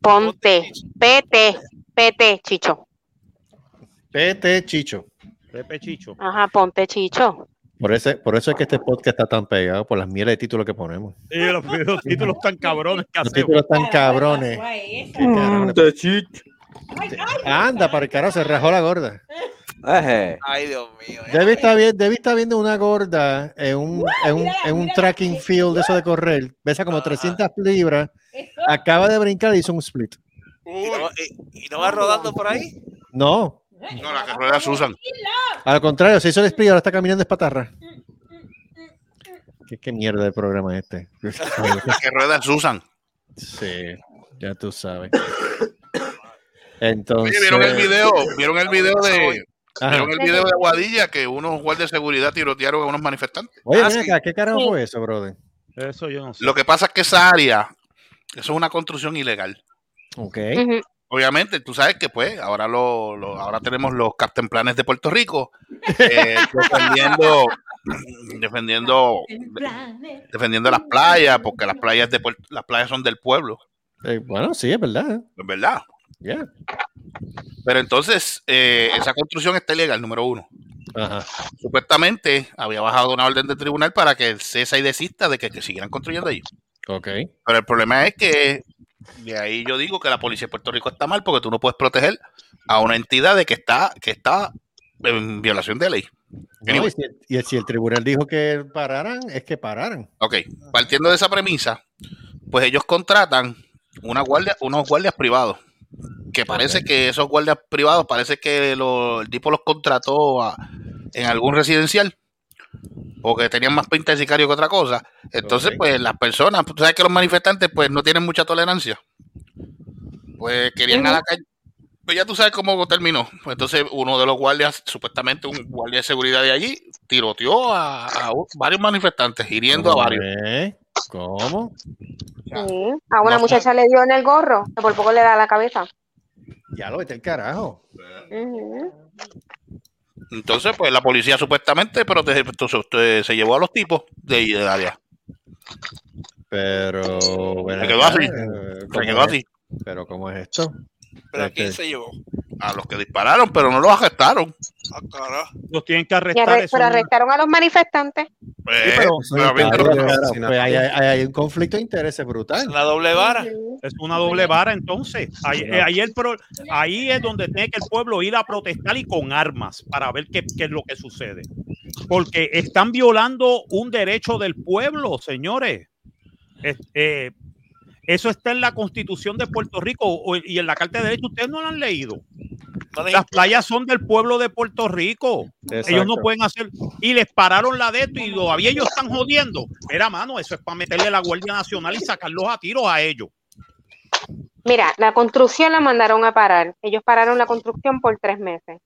Ponte, pete, pete, chicho. Pete Chicho. Pepe chicho. Ajá, ponte chicho. Por eso, por eso es que este podcast está tan pegado, por las mieles de títulos que ponemos. Sí, los, los títulos tan cabrones que Los títulos tan cabrones. Ay, esa. ¿Qué carajo le- Ponte chicho. Anda, para el carajo, se rajó la gorda. Ay, Dios mío. Debbie está, vi- Debbie está viendo una gorda en un, en un, en un tracking field de eso de correr. Pesa como 300 libras. Acaba de brincar y hizo un split. ¿Y no, y- y no va rodando por ahí? No, No, la carrera Susan. al contrario, se hizo el split y ahora está caminando espatarra. ¿Qué, qué mierda de programa es este? Que rueda Susan. sí, ya tú sabes. Entonces. Oye, ¿vieron el video? ¿Vieron el video de. ¿Vieron el video de Aguadilla que unos guardias de seguridad tirotearon a unos manifestantes? Oye, Ah, ven sí. acá, ¿qué carajo Sí. fue eso, brother? Eso yo no sé. Lo que pasa es que esa área, eso es una construcción ilegal. Ok. Obviamente, tú sabes que pues ahora lo, lo- ahora tenemos los captain planes de Puerto Rico eh, defendiendo defendiendo defendiendo las playas porque las playas de Puerto- las playas son del pueblo, Eh, bueno, sí, es verdad. es verdad. Ya. Pero entonces eh, esa construcción está ilegal, número uno. Ajá. Supuestamente había bajado una orden del tribunal para que cesa y desista de que, que siguieran construyendo allí. Ok. Pero el problema es que de ahí yo digo que la policía de Puerto Rico está mal porque tú no puedes proteger a una entidad de que está que está en violación de ley. No, y, si el, y si el tribunal dijo que pararan, es que pararan. Ok, partiendo de esa premisa, pues ellos contratan una guardia, unos guardias privados. Que parece que esos guardias privados, parece que lo- el tipo los contrató a- en algún residencial. Porque tenían más pinta de sicario que otra cosa. Entonces, pues las personas, tú sabes que los manifestantes, pues no tienen mucha tolerancia. Pues querían a la calle, Pues ya tú sabes cómo terminó. Pues entonces uno de los guardias, supuestamente un guardia de seguridad de allí, tiroteó a, a varios manifestantes, hiriendo a varios. ¿Cómo? Sí. A una No. muchacha le dio en el gorro, que por poco le da la cabeza. Ya lo vete el carajo. Entonces, pues la policía supuestamente, pero te- entonces, te- se llevó a los tipos de ahí del área. Pero. ven Se quedó así. eh, Se ¿cómo quedó es? así. Pero ¿cómo es esto? ¿Pero a Este, quién se llevó? A los que dispararon, pero no los arrestaron. Ah. Los tienen que arrestar. arre- pero una- arrestaron a los manifestantes. Pues, pero- pero a mí- Eso es Claro, Claro, claro, sí, pues hay, hay- hay un conflicto de intereses brutal. La doble vara. Es una doble vara, entonces. Ahí, eh, ahí, el pro- ahí es donde tiene que el pueblo ir a protestar y con armas para ver qué, qué es lo que sucede. Porque están violando un derecho del pueblo, señores. Es- eh, eso está en la constitución de Puerto Rico o- y en la Carta de Derechos. Ustedes no la han leído. Las playas son del pueblo de Puerto Rico. Ellos no pueden hacer. Y les pararon la de esto y todavía ellos están jodiendo. Mira, mano, eso es para meterle a la Guardia Nacional y sacarlos a tiros a ellos. Mira, la construcción la mandaron a parar. Ellos pararon la construcción por tres meses.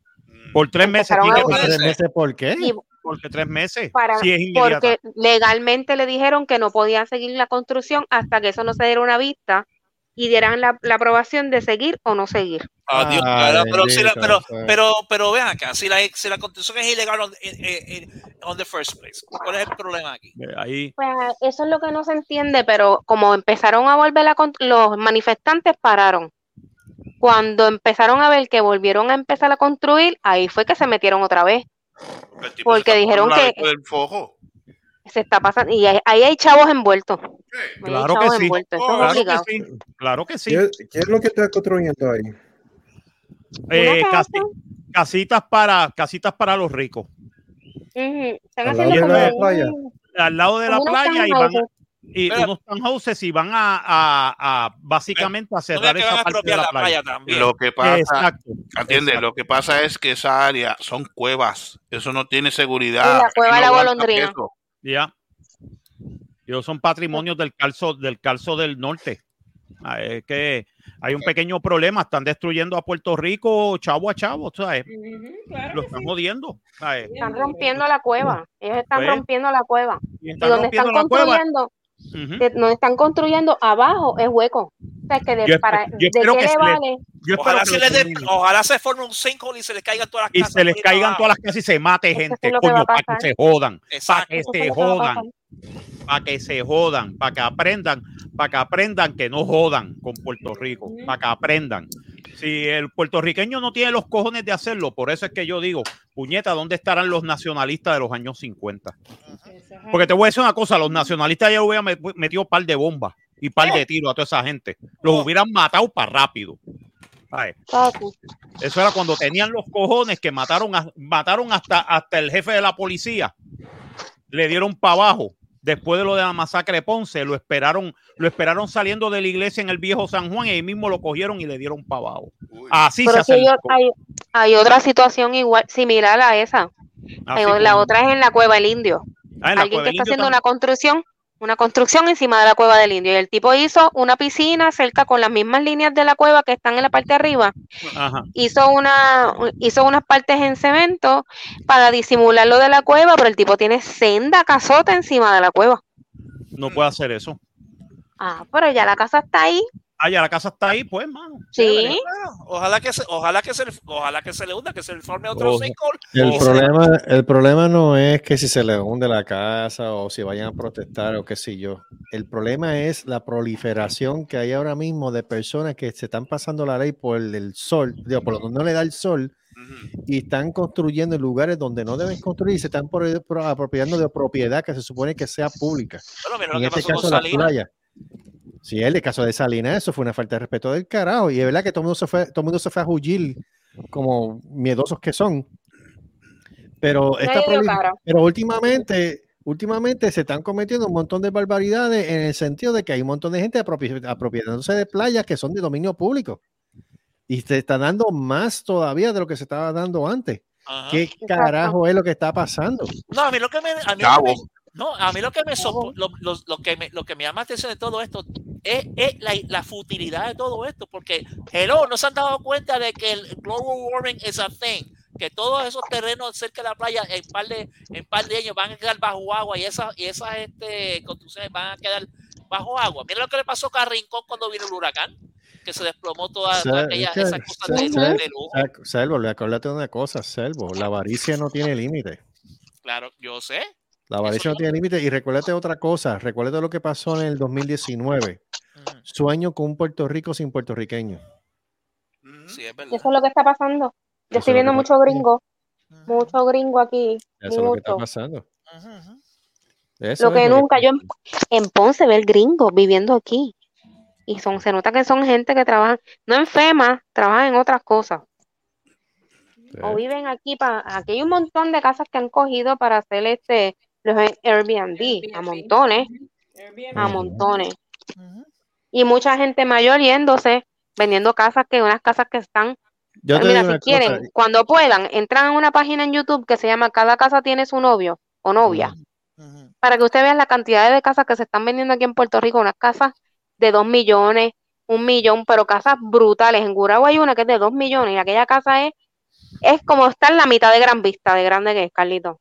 Por tres meses. ¿Por tres meses por qué? Y Porque tres meses. para, Si es inmediata. porque legalmente le dijeron que no podían seguir la construcción hasta que eso no se diera una vista y dieran la, la aprobación de seguir o no seguir. Adiós, cara, pero, si la- pero, pero, pero vean acá, si la, si la constitución es ilegal on, en- en- en- on the first place, ¿cuál es el problema aquí? Eh, Ahí. Pues eso es lo que no se entiende, pero como empezaron a volver a los manifestantes pararon. Cuando empezaron a ver que volvieron a empezar a construir, ahí fue que se metieron otra vez. Porque dijeron que- vista del fojo. Se está pasando y ahí, hay chavos envueltos. Ahí hay Claro que chavos sí. envueltos, eso es Claro que sí. Claro que sí. ¿Qué, es lo que está construyendo ahí? Eh, casi- casitas para casitas para los ricos. Están Al lado como de la un- playa. Al lado de la playa y van. Y Pero- unos townhouses y van a, a- a básicamente a cerrar esa parte de expropiar la la playa. playa también. Lo que pasa, Exacto. ¿entiendes? exacto. Lo que pasa es que esa área son cuevas. Eso no tiene Y seguridad. la cueva no de la golondrina. Ya. Ellos son patrimonios del calzo, del calzo del norte. Ah, Es que hay un pequeño problema. Están destruyendo a Puerto Rico chavo a chavo. ¿sabes? Ujú, claro Lo están sí. jodiendo. ¿sabes? Están rompiendo la cueva. Ellos están Pues, rompiendo la cueva. Y Y están donde están rompiendo construyendo, Ujú. que no están construyendo abajo es hueco. O sea, que de, Yo espe- para, yo ¿de espero qué que le se vale? Yo Ojalá que se, les ojalá se forme un sinkhole y se les caigan todas las y casas. se les caigan abajo. todas las casas y se mate Eso gente, coño, para que se jodan, para que se jodan, para que se jodan, para que aprendan, para que aprendan que no jodan con Puerto Rico, para que aprendan. Si el puertorriqueño no tiene los cojones de hacerlo, por eso es que yo digo, puñeta, ¿dónde estarán los nacionalistas de los años 50? Eso es Porque te voy a decir una cosa, los nacionalistas ya hubieran met- metido par de bombas y par de tiros a toda esa gente. Los hubieran matado para rápido. Eso era cuando tenían los cojones que mataron, a- mataron hasta, hasta el jefe de la policía. Le dieron para abajo. Después de lo de la masacre de Ponce, lo esperaron, lo esperaron saliendo de la iglesia en el viejo San Juan y ahí mismo lo cogieron y le dieron para abajo. Así Pero se si hace. hay, hay otra situación igual, similar a esa. Hay- la otra es en la cueva del indio. Ah, Alguien que está haciendo también. una construcción, una construcción encima de la cueva del indio. Y el tipo hizo una piscina cerca con las mismas líneas de la cueva que están en la parte de arriba. Ajá. Hizo una, hizo unas partes en cemento para disimular lo de la cueva, pero el tipo tiene senda casota encima de la cueva. No puede hacer eso. Ah, pero ya la casa está ahí. Ah, ya la casa está ahí, pues, mano. Sí. Ojalá que se, ojalá que se, ojalá que se le hunda, que se le forme otro sinkhole. El problema, el problema no es que si se le hunde la casa o si vayan a protestar o qué sé yo. El problema es la proliferación que hay ahora mismo de personas que se están pasando la ley por el, el sol, digo, por donde no le da el sol y están construyendo en lugares donde no deben construir y se están por- por- apropiando de propiedad que se supone que sea pública. Bueno, mira lo en que este pasó con caso, la playa. Sí, el caso de Salinas, eso fue una falta de respeto del carajo. Y es verdad que todo el mundo se fue, todo el mundo se fue a huir como miedosos que son. Pero, esta pero últimamente, últimamente se están cometiendo un montón de barbaridades en el sentido de que hay un montón de gente apropi- apropiándose de playas que son de dominio público. Y se está dando más todavía de lo que se estaba dando antes. Ajá. ¿Qué carajo es lo que está pasando? No, a mí lo que me, a mí lo que me. No, a mí lo que me, sopor- lo, lo- lo que me, lo que me llama la atención de todo esto es, es la, la futilidad de todo esto, porque, hello, no se han dado cuenta de que el global warming is a thing, que todos esos terrenos cerca de la playa en par de, en par de años van a quedar bajo agua y esas, y esas este, construcciones van a quedar bajo agua. Mira lo que le pasó a Rincón cuando vino el huracán, que se desplomó toda, toda aquella, es que- esas cosas de, de lujo. Sel- Selvo, le acuérdate de una cosa, Selvo, la avaricia no tiene límite. Claro, yo sé. La avaricia no tiene límite. Y recuérdate otra cosa, recuérdate lo que pasó en el 2019. Sueño con un Puerto Rico sin puertorriqueños. Sí, es verdad. Eso es lo que está pasando. Yo es estoy viendo mucho gringo, mucho gringo aquí, Eso es lo que está pasando. Eso Lo que es nunca, yo en, en Ponce ver gringos viviendo aquí. Y son, se nota que son gente que trabajan, no en FEMA, trabajan en otras cosas. O viven aquí, pa, aquí hay un montón de casas que han cogido para hacer este, los Airbnb, a montones, a montones. Y mucha gente mayor yéndose, vendiendo casas que unas casas que están Yo Mira, si quieren, cosa, cuando puedan, entran en una página en YouTube que se llama Cada casa tiene su novio o novia. Para que ustedes vean la cantidad de casas que se están vendiendo aquí en Puerto Rico, unas casas de dos millones, un millón, pero casas brutales. En Gurabo hay una que es de dos millones y aquella casa es, es como está en la mitad de Gran Vista, de grande que es, Carlito.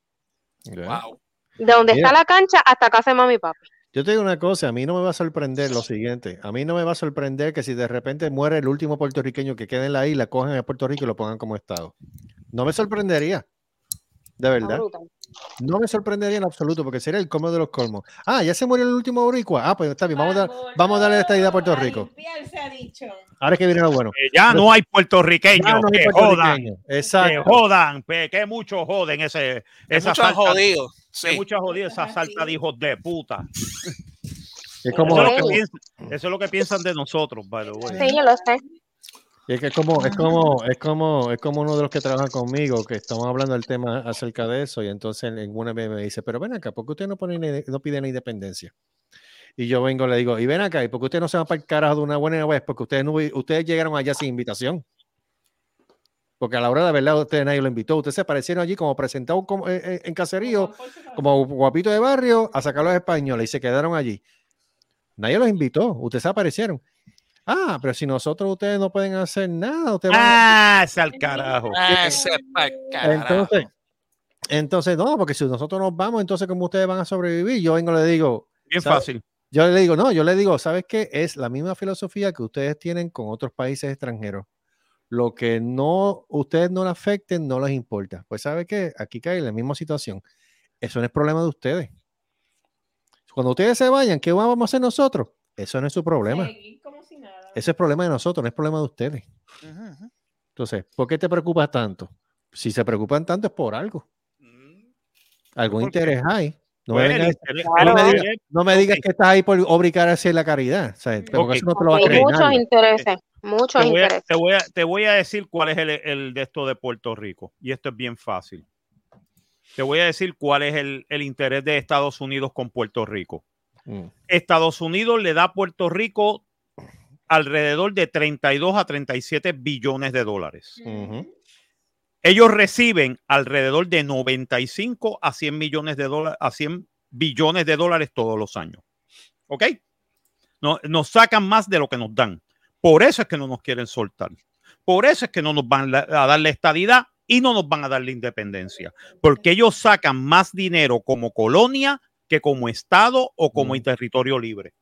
Wow. De donde Mira. está la cancha hasta casa de mami y papi. Yo te digo una cosa, a mí no me va a sorprender lo siguiente. A mí no me va a sorprender que si de repente muere el último puertorriqueño que quede en la isla, cojan a Puerto Rico y lo pongan como Estado. No me sorprendería. De verdad. No me sorprendería en absoluto, porque sería el colmo de los colmos. Ah, ya se murió el último boricua. Ah, pues está bien, vamos a, dar, vamos a darle esta idea a Puerto Rico. se ha dicho. Ahora es que viene lo bueno. Que ya no hay puertorriqueños que puertorriqueños, jodan. exacto. Que jodan, que muchos joden ese, esa muchos salta- sí. muchos jodidos, esa salta de hijos de puta. Es como, eso, es lo que piensan, eso es lo que piensan de nosotros, by the way. Sí, yo lo sé. y es que es como, es como, es como, es como uno de los que trabajan conmigo, que estamos hablando del tema acerca de eso, y entonces en una vez me dice, pero ven acá, ¿por qué usted no pone no pide la independencia? Y yo vengo y le digo, y ven acá, ¿y por qué usted no se va para el carajo de una buena vez? Porque ustedes no, ustedes llegaron allá sin invitación. Porque a la hora de la verdad ustedes nadie lo invitó. Ustedes se aparecieron allí como presentados como, eh, eh, en caserío, como guapito de barrio, a sacar a los españoles y se quedaron allí. Nadie los invitó, ustedes se aparecieron. Ah, pero si nosotros ustedes no pueden hacer nada, ustedes van a- Ah, ese al carajo. Entonces, entonces, no, porque si nosotros nos vamos, entonces, ¿cómo ustedes van a sobrevivir? Yo vengo y le digo. Bien fácil. Yo le digo, no, yo le digo, ¿sabes qué? Es la misma filosofía que ustedes tienen con otros países extranjeros. Lo que no, ustedes no le afecten, no les importa. Pues, ¿sabe qué? Aquí cae la misma situación. Eso no es problema de ustedes. Cuando ustedes se vayan, ¿qué vamos a hacer nosotros? Eso no es su problema. Seguir como si nada. Ese es problema de nosotros, no es problema de ustedes. Entonces, ¿por qué te preocupas tanto? Si se preocupan tanto es por algo. Algún ¿Por qué? interés hay. No Pues me, no me digas, interés- no me digas que estás ahí por obligar hacia la caridad. O sea, porque Ok. eso no te lo va a Hay creer muchos nadie. intereses, muchos te voy, a, intereses. te, voy a, te voy a decir cuál es el, el de esto de Puerto Rico. Y esto es bien fácil. Te voy a decir cuál es el, el interés de Estados Unidos con Puerto Rico. Mm. Estados Unidos le da a Puerto Rico alrededor de 32 a 37 billones de dólares. Ellos reciben alrededor de 95 a 100 millones de dólares, a 100 billones de dólares todos los años. ¿Ok? No, nos sacan más de lo que nos dan. Por eso es que no nos quieren soltar. Por eso es que no nos van a dar la estadidad y no nos van a dar la independencia. Porque ellos sacan más dinero como colonia que como estado o como territorio libre.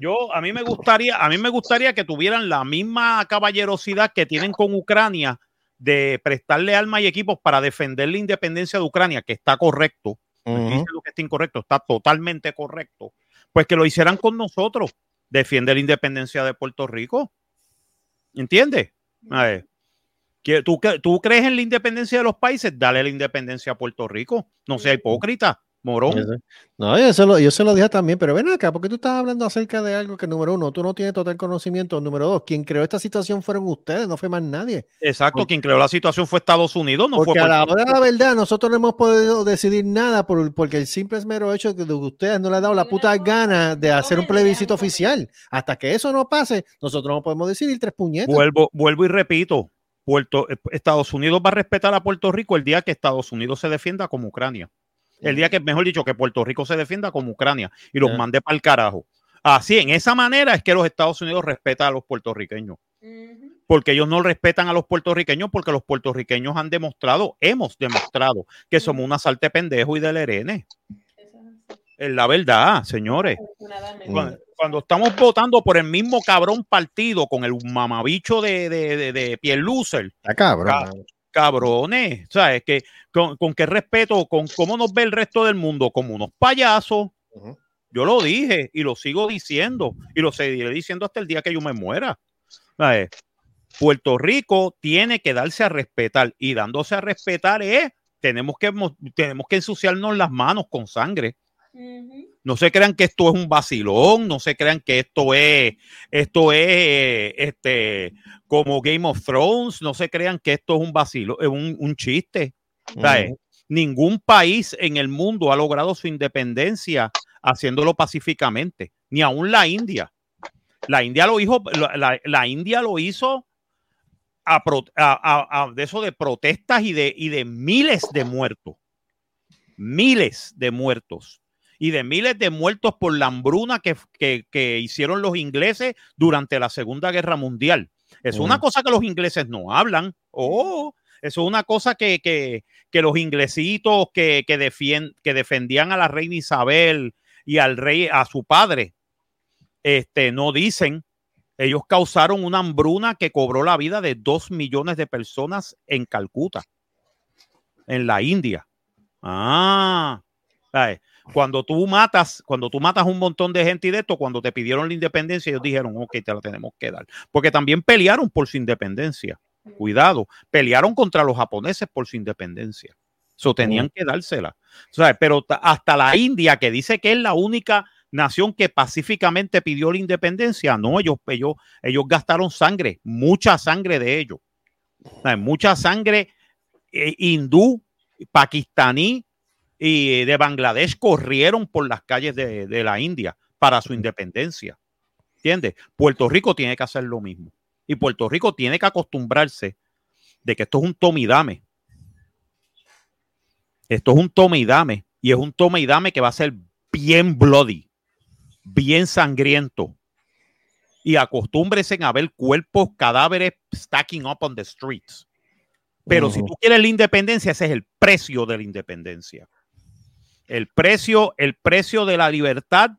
Yo a mí me gustaría, a mí me gustaría que tuvieran la misma caballerosidad que tienen con Ucrania de prestarle armas y equipos para defender la independencia de Ucrania, que está correcto. Ujú. diciendo que está incorrecto, está totalmente correcto. Pues que lo hicieran con nosotros, defiende la independencia de Puerto Rico. ¿Entiendes? ¿tú, ¿Tú crees en la independencia de los países? Dale la independencia a Puerto Rico. No sea hipócrita, morón. No, yo se, lo, yo se lo dije también, pero ven acá, porque tú estás hablando acerca de algo que, número uno, tú no tienes total conocimiento. Número dos, quien creó esta situación fueron ustedes, no fue más nadie. Exacto, quien creó la situación fue Estados Unidos, no fue Porque a la hora de la verdad, nosotros no hemos podido decidir nada por, porque el simple mero hecho de que ustedes no le han dado la puta gana de hacer un plebiscito oficial. Hasta que eso no pase, nosotros no podemos decidir tres puñetas. Vuelvo, vuelvo y repito. Puerto, eh, Estados Unidos va a respetar a Puerto Rico el día que Estados Unidos se defienda como Ucrania. El día que, mejor dicho, que Puerto Rico se defienda como Ucrania y los Ya. mande para el carajo. Así, en esa manera es que los Estados Unidos respetan a los puertorriqueños. Porque ellos no respetan a los puertorriqueños porque los puertorriqueños han demostrado, hemos demostrado que somos una salte pendejo y del ERN. Es la verdad, señores. Cuando, cuando estamos votando por el mismo cabrón partido con el mamabicho de, de, de, de Pierlucer, Está cabrón. Cabrones, ¿sabes? Que, con, con qué respeto, con cómo nos ve el resto del mundo, como unos payasos. Yo lo dije y lo sigo diciendo y lo seguiré diciendo hasta el día que yo me muera. ¿Sabes? Puerto Rico tiene que darse a respetar y dándose a respetar es, tenemos que, mo- tenemos que ensuciarnos las manos con sangre. No se crean que esto es un vacilón, no se crean que esto es, esto es este, como Game of Thrones, no se crean que esto es un vacilo, es un, un chiste. Ningún país en el mundo ha logrado su independencia haciéndolo pacíficamente, ni aún la India. La India lo hizo, la, la- la India lo hizo a pro- a- a- a- de eso de protestas y de, y de miles de muertos. Miles de muertos. Y de miles de muertos por la hambruna que, que- que hicieron los ingleses durante la Segunda Guerra Mundial. Es una cosa que los ingleses no hablan. Oh, eso es una cosa que, que, que los inglesitos que, que, defien- que defendían a la reina Isabel y al rey, a su padre, este, no dicen. Ellos causaron una hambruna que cobró la vida de dos millones de personas en Calcuta, en la India. Ah, ¿sabes? Cuando tú matas, cuando tú matas un montón de gente y de esto, cuando te pidieron la independencia, ellos dijeron, ok, te la tenemos que dar. Porque también pelearon por su independencia. Cuidado, pelearon contra los japoneses por su independencia. Eso tenían que dársela. ¿Sabes? Pero ta- hasta la India, que dice que es la única nación que pacíficamente pidió la independencia, no, ellos, ellos, ellos gastaron sangre, mucha sangre de ellos. Mucha sangre eh, hindú, pakistaní y de Bangladesh corrieron por las calles de, de la India para su independencia. ¿Entiendes? Puerto Rico tiene que hacer lo mismo. Y Puerto Rico tiene que acostumbrarse de que esto es un tome y dame. Esto es un tome y dame. Y es un tome y dame que va a ser bien bloody, bien sangriento. Y acostúmbrese a ver cuerpos, cadáveres stacking up on the streets. Pero si tú quieres la independencia, ese es el precio de la independencia. El precio, el precio de la libertad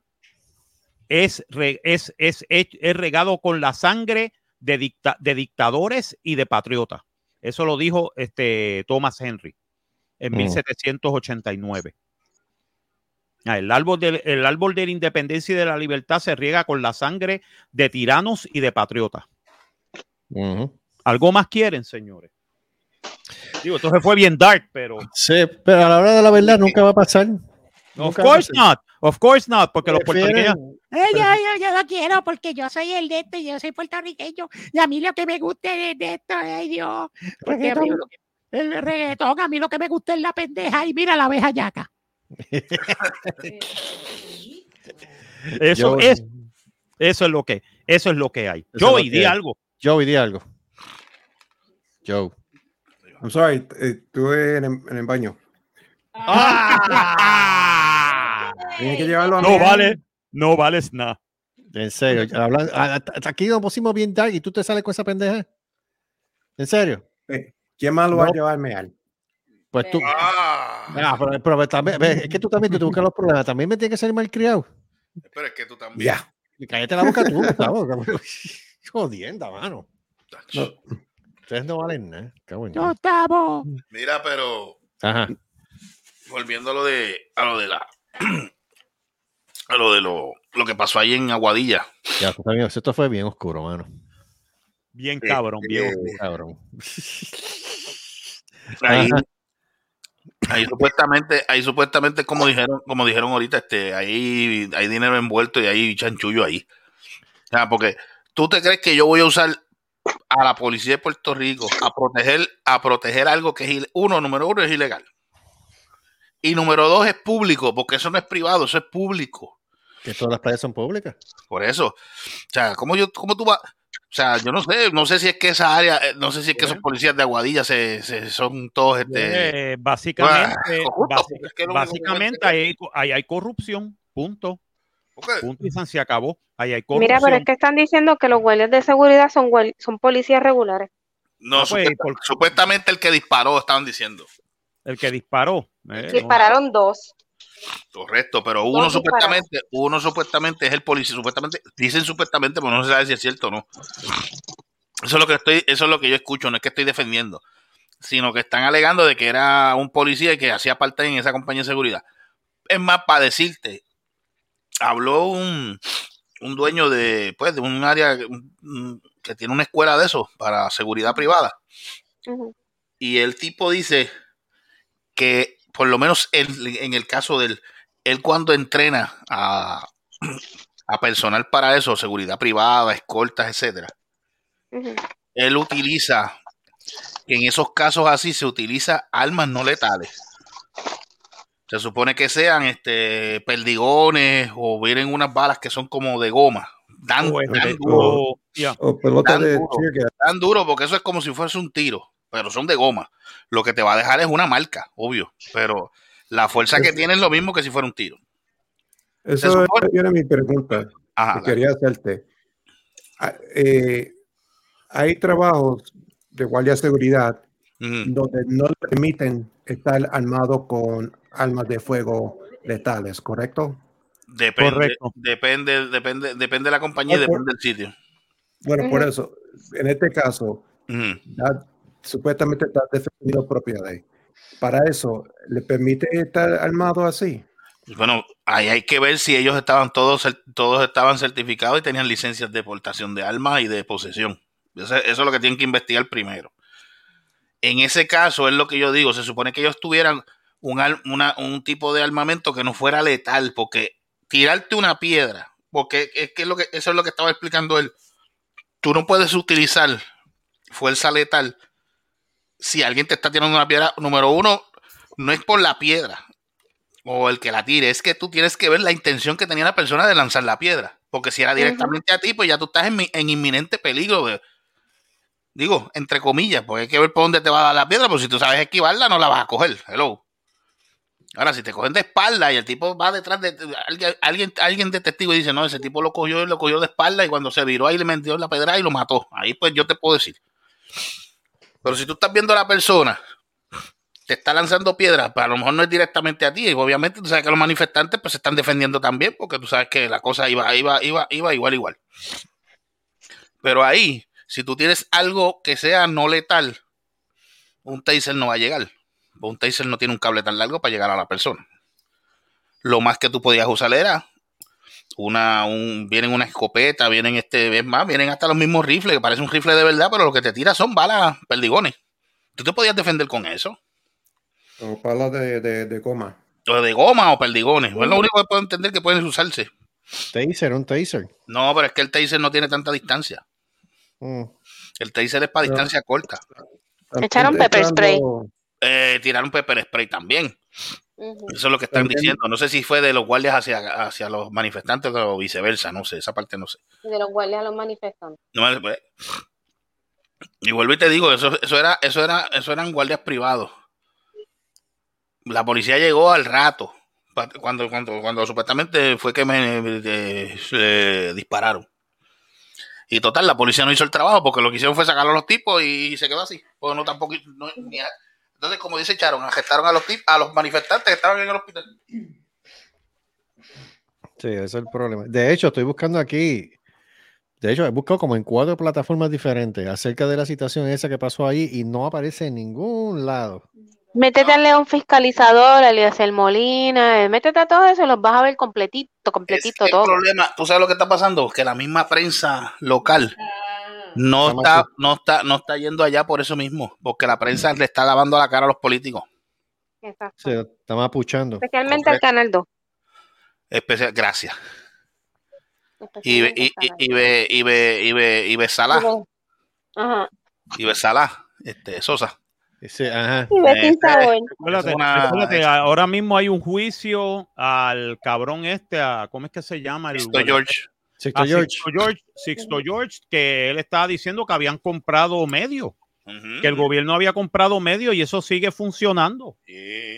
es, es, es, es- regado con la sangre de, dicta- de dictadores y de patriotas. Eso lo dijo este Thomas Henry en Mm. 1789. Ah, El árbol, del, el árbol de la independencia y de la libertad se riega con la sangre de tiranos y de patriotas. ¿Algo más quieren, señores? Digo, esto se fue bien dark, pero Sí, pero a la hora de la verdad nunca va a pasar. of Nunca course not, of course not, porque los puertorriqueños Eh, yo, yo, yo lo quiero porque yo soy el de esto y yo soy puertorriqueño. Y a mí lo que me gusta es de esto, ay Dios. Porque a mí el reggaetón, a mí lo que me gusta es la pendeja y mira la abeja yaca. Eso Yo- es, eso es lo que, eso es lo que hay. Joey, di algo. Joey, di algo. Joe. I'm sorry, eh, estuve en, el- en el baño. Tienes que llevarlo a No vale, no vales nada. En serio. hablan- a- a- aquí nos pusimos bien dark y tú te sales con esa pendeja. ¿En serio? Eh, ¿Quién más lo va No. a llevarme al? Pues tú. Ah, Ah, pero, pero también, es que tú también tú te buscas los problemas. También me tienes que salir mal criado. pero es que tú también. Ya. Cállate la boca tú, Gustavo. Jodienda, mano. No. Ustedes no valen nada. cabrón. Yo estamos. Mira, pero Ajá. volviendo a lo de a lo de la a lo de lo, lo que pasó ahí en Aguadilla. Ya, tú también, esto fue bien oscuro, mano. Bien cabrón, bien. Eh, oscuro. Cabrón. Ahí, ahí supuestamente, ahí supuestamente como dijeron, como dijeron ahorita, este, ahí hay dinero envuelto y hay chanchullo ahí. O sea, porque tú te crees que yo voy a usar a la policía de Puerto Rico a proteger, a proteger algo que es uno, número uno, es ilegal. Y número dos es público, porque eso no es privado, eso es público. Que todas las playas son públicas. Por eso. O sea, ¿cómo, yo, cómo tú vas? O sea, yo no sé, no sé si es que esa área, eh, no sé si es que esos policías de Aguadilla se, se- son todos este. Eh, básicamente, Ah, básicamente ahí, hay- ahí hay corrupción. Punto. Punto y se acabó. Ahí hay corrupción. Mira, pero es que están diciendo que los guardias de seguridad son, son policías regulares. No, Ah, pues, supuesta- supuestamente el que disparó, estaban diciendo. El que disparó. eh, Dispararon dos. Correcto, pero uno Dos supuestamente, uno supuestamente es el policía, supuestamente, dicen supuestamente, pero no se sabe si es cierto o no. Eso es lo que estoy, eso es lo que yo escucho, no es que estoy defendiendo, sino que están alegando de que era un policía y que hacía parte en esa compañía de seguridad. Es más, para decirte, habló un, un dueño de, pues, de un área que tiene una escuela de eso para seguridad privada. Y el tipo dice que, por lo menos él- en el caso del, él cuando entrena a, a personal para eso, seguridad privada, escoltas, etcétera, él utiliza, en esos casos así, se utiliza armas no letales. Se supone que sean este perdigones o vienen unas balas que son como de goma. Dan, O dan este, duro. o- ya. O pelota Dan de duro, dan duro porque eso es como si fuese un tiro, pero son de goma. Lo que te va a dejar es una marca, obvio, pero la fuerza que tiene es lo mismo que si fuera un tiro. Eso era mi pregunta Ajá, que quería hacerte. Ah, eh, hay trabajos de guardia de seguridad donde no le permiten estar armado con armas de fuego letales, ¿correcto? Depende, Correcto. depende, depende, depende de la compañía y depende del sitio. Bueno, por eso, en este caso, ya supuestamente está defendiendo propiedad. Para eso, ¿le permite estar armado así? Bueno, ahí hay que ver si ellos estaban todos, todos estaban certificados y tenían licencias de portación de armas y de posesión. Eso, eso es lo que tienen que investigar primero. En ese caso, es lo que yo digo, se supone que ellos tuvieran un, una- un tipo de armamento que no fuera letal, porque tirarte una piedra, porque es que, es lo que eso es lo que estaba explicando él. Tú no puedes utilizar fuerza letal si alguien te está tirando una piedra. Número uno, no es por la piedra o el que la tire, es que tú tienes que ver la intención que tenía la persona de lanzar la piedra. Porque si era directamente a ti, pues ya tú estás en, en inminente peligro de, digo, entre comillas, porque hay que ver por dónde te va a dar la piedra, pero si tú sabes esquivarla, no la vas a coger. Hello. Ahora, si te cogen de espalda y el tipo va detrás de alguien, alguien, alguien de testigo y dice, no, ese tipo lo cogió y lo cogió de espalda y cuando se viró ahí le metió la pedra y lo mató. Ahí pues yo te puedo decir. Pero si tú estás viendo a la persona, te está lanzando piedras, pero a lo mejor no es directamente a ti. Y obviamente tú sabes que los manifestantes pues se están defendiendo también, porque tú sabes que la cosa iba, iba, iba, iba igual, igual. Pero ahí, si tú tienes algo que sea no letal, un taser no va a llegar. Un taser no tiene un cable tan largo para llegar a la persona. Lo más que tú podías usar era una, un, vienen una escopeta, vienen este, es más, vienen hasta los mismos rifles, que parece un rifle de verdad, pero lo que te tira son balas, perdigones. ¿Tú te podías defender con eso? O palas de, de, de goma. O de goma o perdigones. Es lo único que puedo entender que pueden usarse. Taser, un taser. No, pero es que el taser no tiene tanta distancia. Mm. El taser es para distancia corta. Echaron pepper spray. Eh, tiraron pepper spray también. Eso es lo que están diciendo. No sé si fue de los guardias hacia, hacia los manifestantes o viceversa. No sé, esa parte no sé. De los guardias a los manifestantes. No me- pues, y vuelvo y te digo, eso, eso era, eso era, eso eran guardias privados. La policía llegó al rato, cuando, cuando, cuando supuestamente fue que me dispararon. Y total, la policía no hizo el trabajo porque lo que hicieron fue sacar a los tipos y se quedó así. Pues no tampoco. no- ni a- entonces, como dice Charon, arrestaron a los tipos, a los manifestantes que estaban en el hospital. Sí, ese es el problema. De hecho, estoy buscando aquí. De hecho, he buscado como en cuatro plataformas diferentes acerca de la situación esa que pasó ahí y no aparece en ningún lado. Métete al León Fiscalizador, a Eliezer Molina, eh, métete a todo eso y los vas a ver completito, completito El todo. problema, ¿tú sabes lo que está pasando? Que la misma prensa local no Está no está, no está yendo allá por eso mismo, porque la prensa le está lavando la cara a los políticos. Exacto. Se está mapuchando. Especialmente al Canal 2. Especial, gracias. Y ve, y, y, y ve, y ve, y ve, y ve Salah, Ajá. y ve Salah, este, Sosa. Ajá. Y Betty Este, Sabor. Recuérdate, ahora mismo hay un juicio al cabrón este, a, ¿cómo es que se llama? El guardia- George. Sixto a George. Sixto George, Sixto George, que él estaba diciendo que habían comprado medio, que el gobierno había comprado medio y eso sigue funcionando.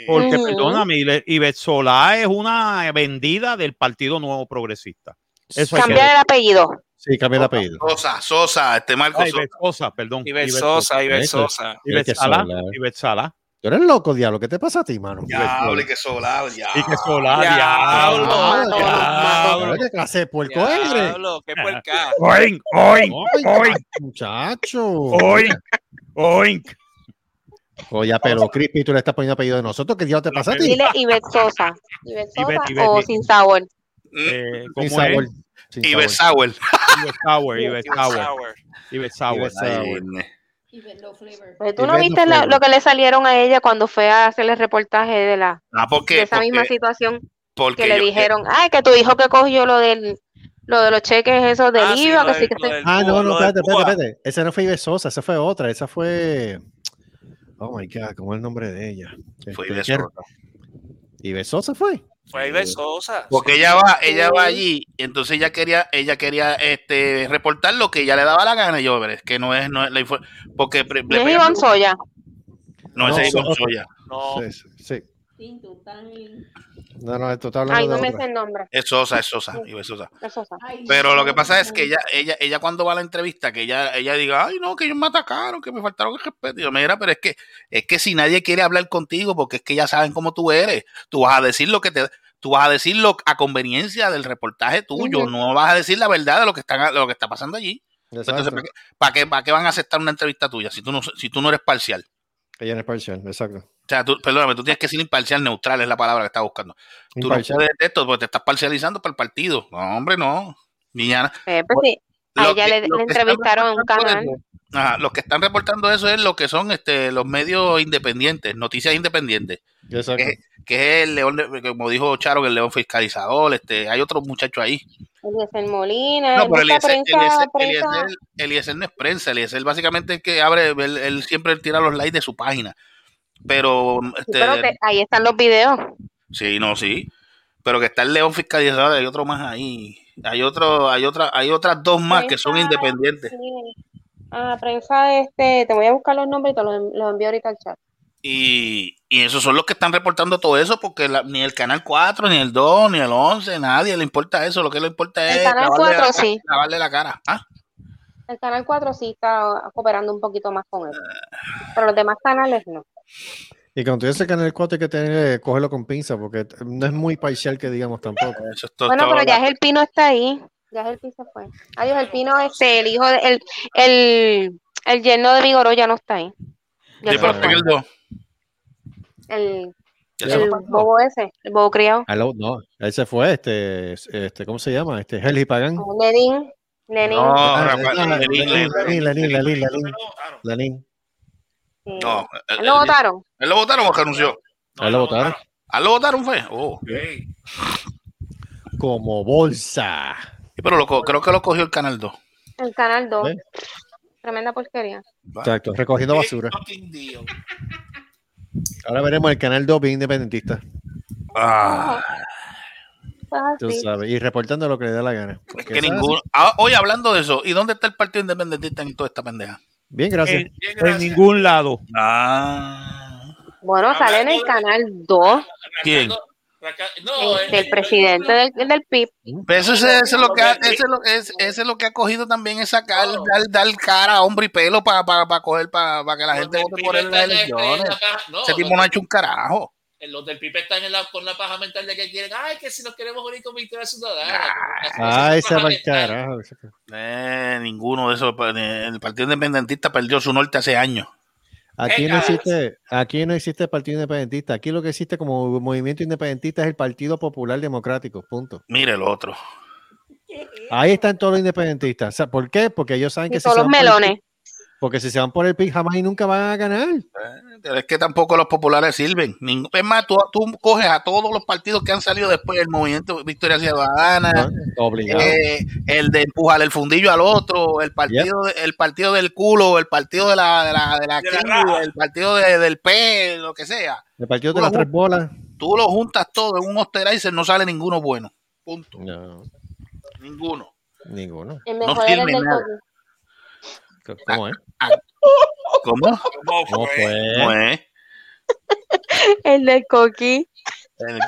Porque, perdóname, Ibe- Ivette Solá es una vendida del Partido Nuevo Progresista. Eso Cambiar el apellido. Sí, cambia el apellido. Sosa, Sosa, este Marco Ah, Sosa. Sosa, perdón. Ivette Sosa, Ivette Eso. Sosa. Ivette Sala. Tú eres loco, diablo. ¿Qué te pasa a ti, mano? Diablo, y que solado, ya. Y que Solá, Diablo. diablo, diablo. ¿Qué clase de puerco eres? Diablo, qué puerca. Oink, oink, oink, Muchacho. oink, oink. Oye, pero Crispy, tú le estás poniendo apellido de nosotros. ¿Qué diablo te pasa a ti? Dile Ivette Sosa. Ivette Sosa o sin sabor. Eh, Sin ¿Cómo sabor. es? Sin Y sabor. Besauer. Ivette Sauer, Ivette Pero tú no viste la- lo que le salieron a ella cuando fue a hacer el reportaje de la Ah, de porque, esa misma situación porque que le dijeron, ay, que tu hijo que cogió lo del lo de los cheques esos del Ah, IVA, que sí que se... Ah, no, no, espérate, espérate, espérate. Esa no fue Ives Sosa, esa fue otra. Esa fue. Oh my God, ¿cómo es el nombre de ella? Fue Este, Ives ¿qué- Sosa. Ives Sosa fue. Fue Ivette Sosa. Porque ella va, ella va allí, y entonces ella quería, ella quería este reportar lo que ella le daba la gana. Y yo, pero es que no es, no es la info- porque le es Iván Soya. no, No, ese es Iván. Soya. No, Sí, sí, No, no, esto está hablando Ay, no de me sé el nombre. Es Sosa, es Sosa. Es Sosa. Pero lo que pasa es que ella, ella, ella cuando va a la entrevista, que ella, ella diga, ay no, que ellos me atacaron, que me faltaron el respeto. Y yo, mira, pero es que, es que si nadie quiere hablar contigo, porque es que ya saben cómo tú eres, tú vas a decir lo que te, tú vas a decirlo a conveniencia del reportaje tuyo, no vas a decir la verdad de lo que está, de lo que está pasando allí. Exacto. Entonces, ¿para qué, para qué, para qué van a aceptar una entrevista tuya si tú no, si tú no eres parcial? Ella no es parcial, exacto. O sea, tú, perdóname, tú tienes que ser imparcial, neutral es la palabra que estás buscando. Tú no Imparcial. puedes de esto porque te estás parcializando para el partido. No, hombre, no. Niña, Eh, pues sí, a ella que- le, entrevistaron en un canal. eso- Ajá, los que están reportando eso es lo que son este, los medios independientes, noticias independientes, Exacto. que, que es el león, como dijo Charo, el león fiscalizador, este, hay otro muchacho ahí. Eliezer Molina, No, pero Eliezer, prensa, Eliezer, prensa. Eliezer- Eliezer no es prensa, Eliezer básicamente es que abre, él, él siempre tira los likes de su página. Pero, Sí, este, pero te- ahí están los videos. sí, no, sí. Pero que está el león fiscalizador, hay otro más ahí. Hay otro, hay otra, hay otras dos más que son independientes. sí. Ah, prensa, este, te voy a buscar los nombres y te los, los envío ahorita al chat. Y, y esos son los que están reportando todo eso, porque la- ni el canal 4, ni el 2, ni el 11, nadie le importa eso. Lo que le importa El es canal lavarle, 4 la, sí. lavarle la cara. Ah, El canal 4 sí está cooperando un poquito más con eso. Pero los demás canales no. Y cuando tú dices el canal 4 hay que tener, cogerlo con pinza, porque no es muy parcial que digamos tampoco. eso es todo. Bueno, todo pero la- ya el Pino está ahí. Ya el Pino se fue. Adiós, el Pino, este, el hijo de, el, el, el yerno de Vigoró ya no está ahí. Ya Sí, se pero fue. está en el 2. El, el bobo ese, el bobo criado. Aló, no, él se fue, este, este, ¿cómo se llama? Este, Helgi Pagan. Lenin, Lenin. No, Ah, ah, Lenin, Lenin, Lenin. Lenin, Lenin, Lenin, Lenin, Lenin. sí. No, él, ¿Él lo votaron? ¿Él lo votaron o renunció? A él lo votaron. ¿A él lo votaron fue? Oh. Como bolsa. Pero lo creo que lo cogió el canal 2. El canal 2. ¿Eh? Tremenda porquería. Exacto, recogiendo basura. Ahora veremos el canal 2 bien independentista. Ah, Tú así. sabes, y reportando lo que le da la gana. es que ninguno. Ah, Hoy hablando de eso, ¿y dónde está el Partido Independentista en toda esta pendeja? Bien, gracias. En, en ningún lado. Ah. Bueno, sale en el canal 2 ¿Quién? No, este, el presidente del, del PIB. Pero eso, es- eso es lo que ha, eso es lo, es, eso es lo que ha cogido también es sacar, dar, dar cara a hombre y pelo para coger, para que la gente vote por él en las elecciones. No, Ese tipo no ha hecho un carajo. los del PIB están en la, con la paja mental de que quieren, ay, que si nos queremos unir con Victoria Ciudadana. Ay, se va carajo. Eh, ninguno de esos. El Partido Independentista perdió su norte hace años. Aquí no existe, aquí no existe partido independentista. Aquí lo que existe como movimiento independentista es el Partido Popular Democrático. Punto. Mire el otro. Ahí están todos los independentistas. ¿Por qué? Porque ellos saben Y que si todos se los melones. Porque si se van por el PIB jamás y nunca van a ganar. Pero es que tampoco los populares sirven. Es más, tú, tú coges a todos los partidos que han salido después del movimiento Victoria Ciudadana, ¿no? Obligado. eh, el de empujar el fundillo al otro, el partido, el partido del culo, el partido de la, de la, de la De la el partido de- del P, lo que sea. el partido de las tres bolas. Tú lo juntas todo en un osterizer, no sale ninguno bueno. Punto. No. Ninguno. Ninguno. El No mejor sirve nada. ¿Cómo es? ¿Cómo? ¿Cómo fue? ¿Cómo es? El del coquí. El.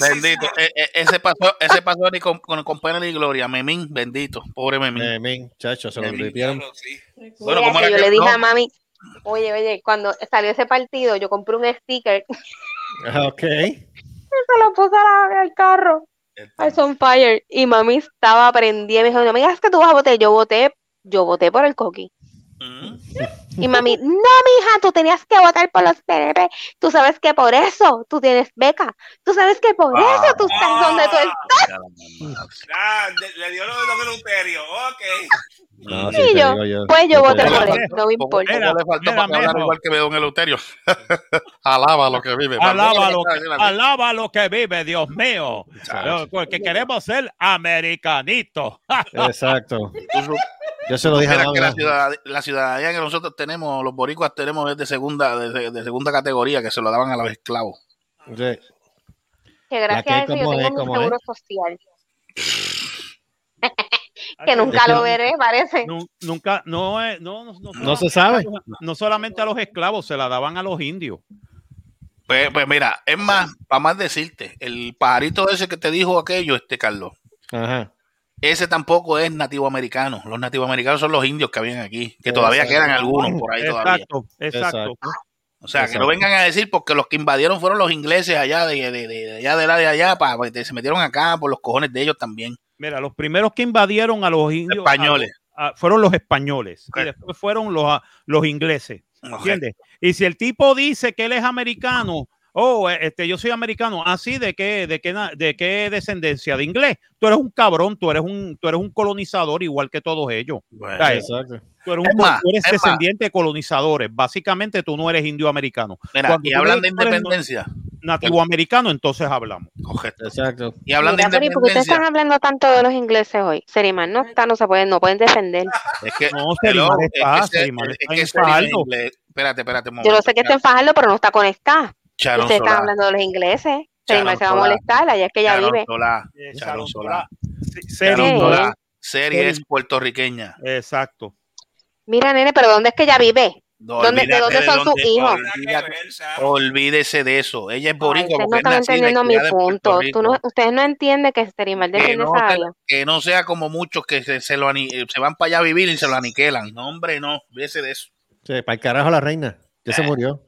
Bendito. Ese pasó, ese pasó ni con, con, con pena ni gloria. Memín, bendito. Pobre Memín. Memín, chacho, se lo Memín. Bueno, Mira ¿cómo que era yo que- le dije no? a mami, oye, oye, cuando salió ese partido, yo compré un sticker Ah, Ok. y se lo puse a la- al carro, al Sunfire, y mami estaba prendida me dijo, no me digas que tú vas a votar, yo voté, yo voté por el coqui. Y mami, no, mija, tú tenías que votar por los PNP. Tú sabes que por eso tú tienes beca. Tú sabes que por eso tú estás donde tú estás. Ah, le, dio lo de Don Eleuterio. Ok. No, Y yo, pues yo voté por él, no me ¿Cómo importa. le faltó mira, para mijo. igual que Don Eleuterio? Alaba lo que vive. Alaba lo, que, alaba lo que vive, Dios mío. Porque queremos ser americanitos. Exacto. Yo se lo dije a la, ciudad- la ciudadanía que nosotros tenemos, los boricuas tenemos es de segunda, de, de segunda categoría que se lo daban a los esclavos. Sí. Que gracias a eso yo tengo mi seguro es. social. que nunca lo veré, parece. Nu- Nunca, no, es- no, no, no, No se sabe. No solamente a los esclavos, se la daban a los indios. Pues, pues mira, es más, para más decirte, el pajarito ese que te dijo aquello, este Carlos, Ajá. ese tampoco es nativo americano. Los nativos americanos son los indios que habían aquí, que todavía Exacto. quedan algunos por ahí todavía. Exacto, exacto. O sea, que no vengan a decir porque los que invadieron fueron los ingleses allá de, de, de, de allá de la de allá, pa, pa- se metieron acá por los cojones de ellos también. Mira, los primeros que invadieron a los indios Españoles. a- a- fueron los españoles Ok. y después fueron los, a- los ingleses. ¿Entiendes? Y si el tipo dice que él es americano, oh, eh, este, yo soy americano, así de qué, de qué, de qué descendencia, de inglés. Tú eres un cabrón, tú eres un, tú eres un colonizador igual que todos ellos. Bueno, O sea, Exacto. Tú eres, un más, tú eres más. descendiente de colonizadores. Básicamente tú no eres indio americano. Mira, Cuando y hablan de independencia. Nativo americano, entonces hablamos. Correcto. Exacto. Y hablan Mira, de pero ¿y por qué ustedes independencia. están hablando tanto de los ingleses hoy? Seriman no está, no se pueden, no pueden defender. Es que, No, Seriman es está, que se- Seriman es está que en Seriman Fajardo. Espérate, espérate un Yo lo sé que está en Fajardo, pero no está conectada. Charon Ustedes están Solá. hablando de los ingleses. Seriman se va a molestar, allá es que ella Charon vive. Solá. Charon Solá. Charon Solá. Serie Seri- es puertorriqueña. Exacto. Mira, nene, pero ¿dónde es que ella vive? No, ¿Dónde- de dónde son sus hijos? olvídate- olvídese de eso. Ella es boricua ustedes no están entendiendo mi punto. Tú no, ustedes no entienden que que, defiende no, esa que- área. que no sea como muchos que se, se lo ani- se van para allá a vivir y se lo aniquilan. No, hombre, no. Olvídese de eso. Sí, para el carajo la reina. Ya se murió.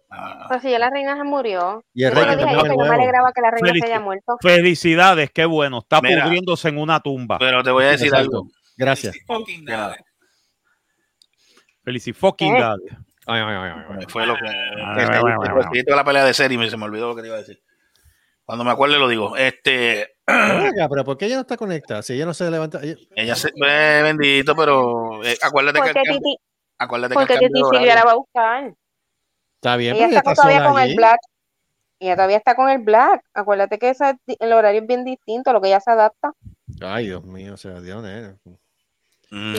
Pues si ya la reina se murió. Y el Yo rey dije yo me alegraba que la reina Felici- se haya muerto. Felicidades, qué bueno. Está Mira. pudriéndose en una tumba. Pero te voy a decir Exacto. algo. Gracias. Fucking nada. Ay, ay, ay. Fue lo que. Ah, se- la pelea de serie y se me olvidó lo que te iba a decir. Cuando me acuerde lo digo. Este. Venga, pero ¿por qué ella no está conectada? Si ella no se levanta. ella- Ella se. eh, bendito, pero. eh, acuérdate que. el Titi, acuérdate que. porque Titi Silvia la va a buscar. Está bien, Ella pero ella está está todavía con el black. Ella todavía está con el black. Acuérdate que esa- el horario es bien distinto a lo que ella se adapta. Ay, Dios mío, o sea, Dios, nene. Mm,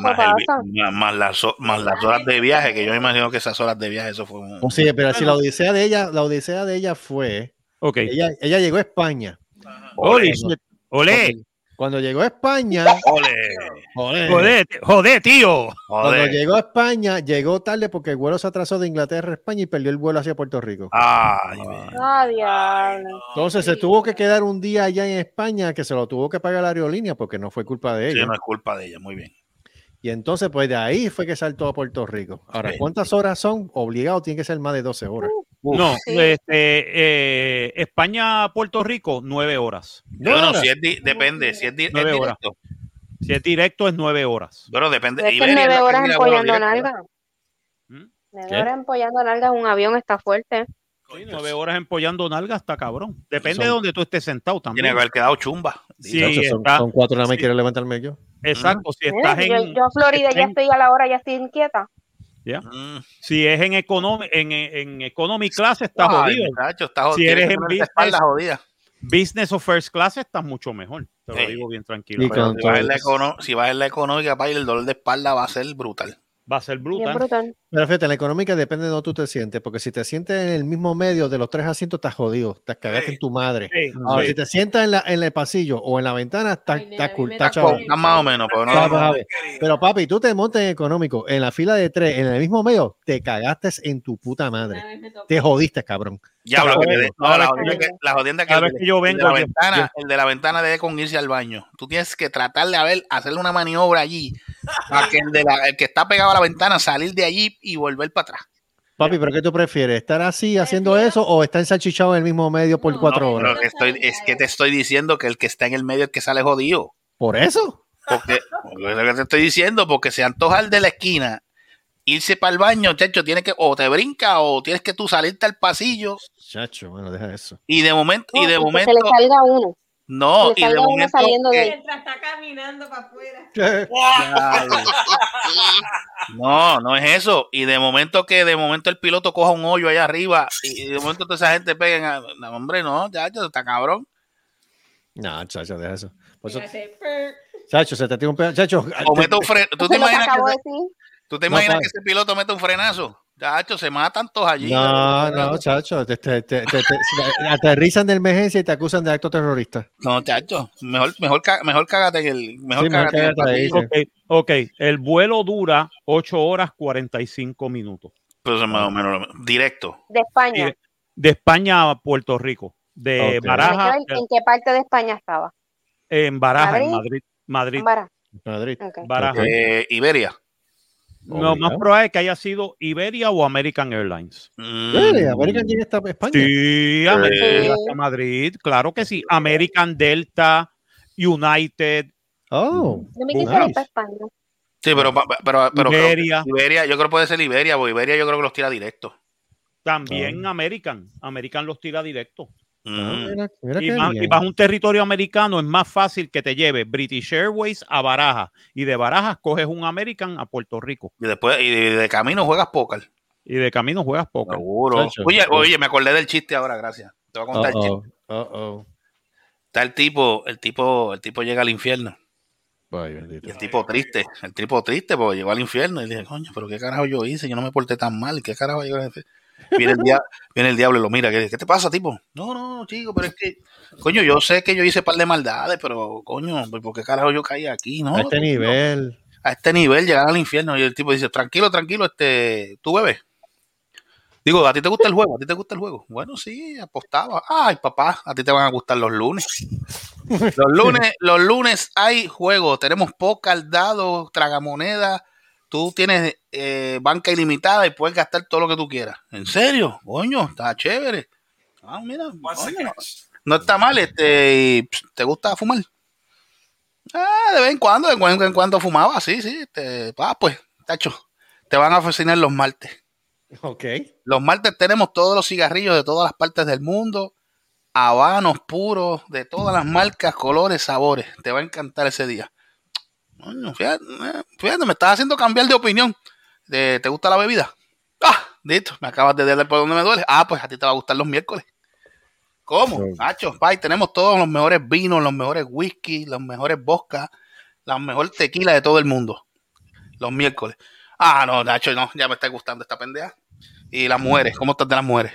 más, el las, ho- más las horas de viaje, que yo me imagino que esas horas de viaje, eso fue un. Oh, Sí, pero si la odisea de ella, la odisea de ella fue, Ok. ella, ella llegó a España. Ole. shit. Olé. Cuando llegó a España, joder, Joder, joder, tío. cuando llegó a España, llegó tarde porque el vuelo se atrasó de Inglaterra a España y perdió el vuelo hacia Puerto Rico. Ay. Ah, diablo. Entonces se tuvo que quedar un día allá en España que se lo tuvo que pagar la aerolínea porque no fue culpa de Sí, ella. no es culpa de ella, muy bien. Y entonces, pues de ahí fue que saltó a Puerto Rico. Ahora, Sí. ¿cuántas horas son? Obligado, tiene que ser más de 12 horas. Uf. No, Sí. este, eh, España, Puerto Rico, nueve horas. Bueno, horas. si es di- depende, si es, di- es Nueve horas. directo. Si es directo, es nueve horas. Pero depende. Pero es que Iberia es nueve que horas empollando directo, nalga. ¿Mm? Nueve horas empollando nalga en un avión está fuerte. Sí, nueve horas empollando nalga está cabrón. Depende Son- de donde tú estés sentado Tiene también. que haber quedado chumba. Sí, son, está- son cuatro nada más sí. quiero levantarme yo. Exacto, si estás yo, en, yo a Florida ya estoy a la hora, ya estoy inquieta. Ya. Mm. si es en economy, en, en economy class, estás Ay, jodido. muchacho, está jodido. Si eres en esa espalda business, jodida. business o first class, estás mucho mejor. Te lo Sí. digo bien tranquilo. Pero si vas, en la todo- econo- si vas en la económica, pa, el dolor de espalda va a ser brutal. Va a ser brutal. brutal. Pero fíjate, en la económica depende de donde tú te sientes, porque si te sientes en el mismo medio de los tres asientos, estás jodido, te cagaste en tu madre. Sí, Ahora, sí. si te sientas en, la, en el pasillo o en la ventana, está, Ay, nena, está cool, me está da chavo. pena. Está más o menos, pero no. Suave. Pero papi, tú te montas en económico, en la fila de tres, en el mismo medio, te cagaste en tu puta madre. Te jodiste, cabrón. Ya, lo que me de- no, la jodienda que, la jodienda que cada el, vez que yo el vengo, de la yo- ventana, yo- el de la ventana debe con irse al baño. Tú tienes que tratar de a ver, hacerle una maniobra allí para que el, de la- el que está pegado a la ventana salir de allí y volver para atrás. Papi, ¿pero qué tú prefieres? ¿Estar así haciendo eso o estar ensalchichado en el mismo medio por No, cuatro horas? Pero que estoy, es que te estoy diciendo que el que está en el medio es el que sale jodido. ¿Por eso? Porque, porque es lo que te estoy diciendo, porque se antoja el de la esquina irse para el baño, chacho, tiene que, o te brinca, o tienes que tú salirte al pasillo, Chacho, bueno, deja eso. y de momento, y de momento, se le salga uno. No, y de momento, saliendo de. Mientras está caminando para afuera. No, no es eso. Y de momento que de momento el piloto coja un hoyo allá arriba y de momento toda esa gente peguen a... No, hombre, no, ya, ya está cabrón. No, chacho, deja eso. "Purr". chacho, se te tira un pedazo. Chacho, O te- mete un fre- ¿Tú te imaginas, que. ¿tú te imaginas que ese piloto mete un frenazo? Chacho, se matan todos allí. No, no, chacho, te, te- te- te- te- aterrizan de emergencia y te acusan de acto terrorista. No, chacho, mejor, mejor, mejor cágate en el, mejor Sí, mejor cágate en el cágate ahí, pasillo. sí. Ok, el vuelo dura 8 horas 45 minutos. Pero eso es más o menos directo. De España. De España a Puerto Rico. De Ok. Baraja, ¿En qué- ¿En qué parte de España estaba? en Baraja, en Madrid? Madrid. Madrid, En. Madrid. Ok. Baraja. Eh, Iberia. Lo más probable es que haya sido Iberia o American Airlines. Mm, Really? ¿American llega hasta España? Sí, American llega hasta Madrid, claro que sí. American Delta, United, Oh, Yo me Nice. quisiera ir para España. Sí, pero, pero, pero, creo que Iberia. Iberia, yo creo que puede ser Iberia, porque Iberia yo creo que los tira directo. también American. American los tira directo. Mm. Ah, mira, mira Y más, y más un territorio americano es más fácil que te lleve British Airways a Barajas y de Barajas coges un American a Puerto Rico Y después, y de, de camino juegas póker. y de camino juegas poco. Seguro. Oye, oye, me acordé del chiste ahora, gracias. Te voy a contar el Uh-oh, chiste. Está el tipo, el tipo, el tipo llega al infierno. Ay, bendito. Y el tipo triste, el tipo triste porque llegó al infierno y le dije, coño, pero qué carajo yo hice, yo no me porté tan mal, qué carajo yo hice?" Viene el, dia- viene el diablo y lo mira, ¿qué, qué te pasa, tipo? No, no, chico, pero es que, coño, yo sé que yo hice un par de maldades, pero, coño, pues, ¿por qué carajo yo caí aquí? No, a este nivel. a este nivel, llegar al infierno. Y el tipo dice, tranquilo, tranquilo, este, tú bebes. Digo, ¿a ti te gusta el juego? ¿A ti te gusta el juego? Bueno, sí, apostaba. Ay, papá, a ti te van a gustar los lunes. Los lunes, los lunes hay juego. Tenemos póker, dado, tragamoneda. Tú tienes eh, banca ilimitada y puedes gastar todo lo que tú quieras. ¿En serio? Coño, está chévere. Ah, mira, coño, no está mal. Este, ¿Te gusta fumar? Ah, de vez en cuando, de cuando en cuando fumaba, sí, sí. Este, ah, pues, tacho, te van a fascinar los martes. Ok. Los martes tenemos todos los cigarrillos de todas las partes del mundo, habanos puros, de todas las marcas, colores, sabores. Te va a encantar ese día. Coño, fíjate, eh, fíjate, me estás haciendo cambiar de opinión. De, ¿Te gusta la bebida? Ah, listo, me acabas de dar por donde me duele. Ah, pues a ti te va a gustar los miércoles. ¿Cómo? Sí. Nacho, pay, tenemos todos los mejores vinos, los mejores whisky, los mejores vodka, la mejor tequila de todo el mundo. Los miércoles. Ah, no, Nacho, no, ya me está gustando esta pendeja. Y las mujeres, ¿cómo estás de las mujeres?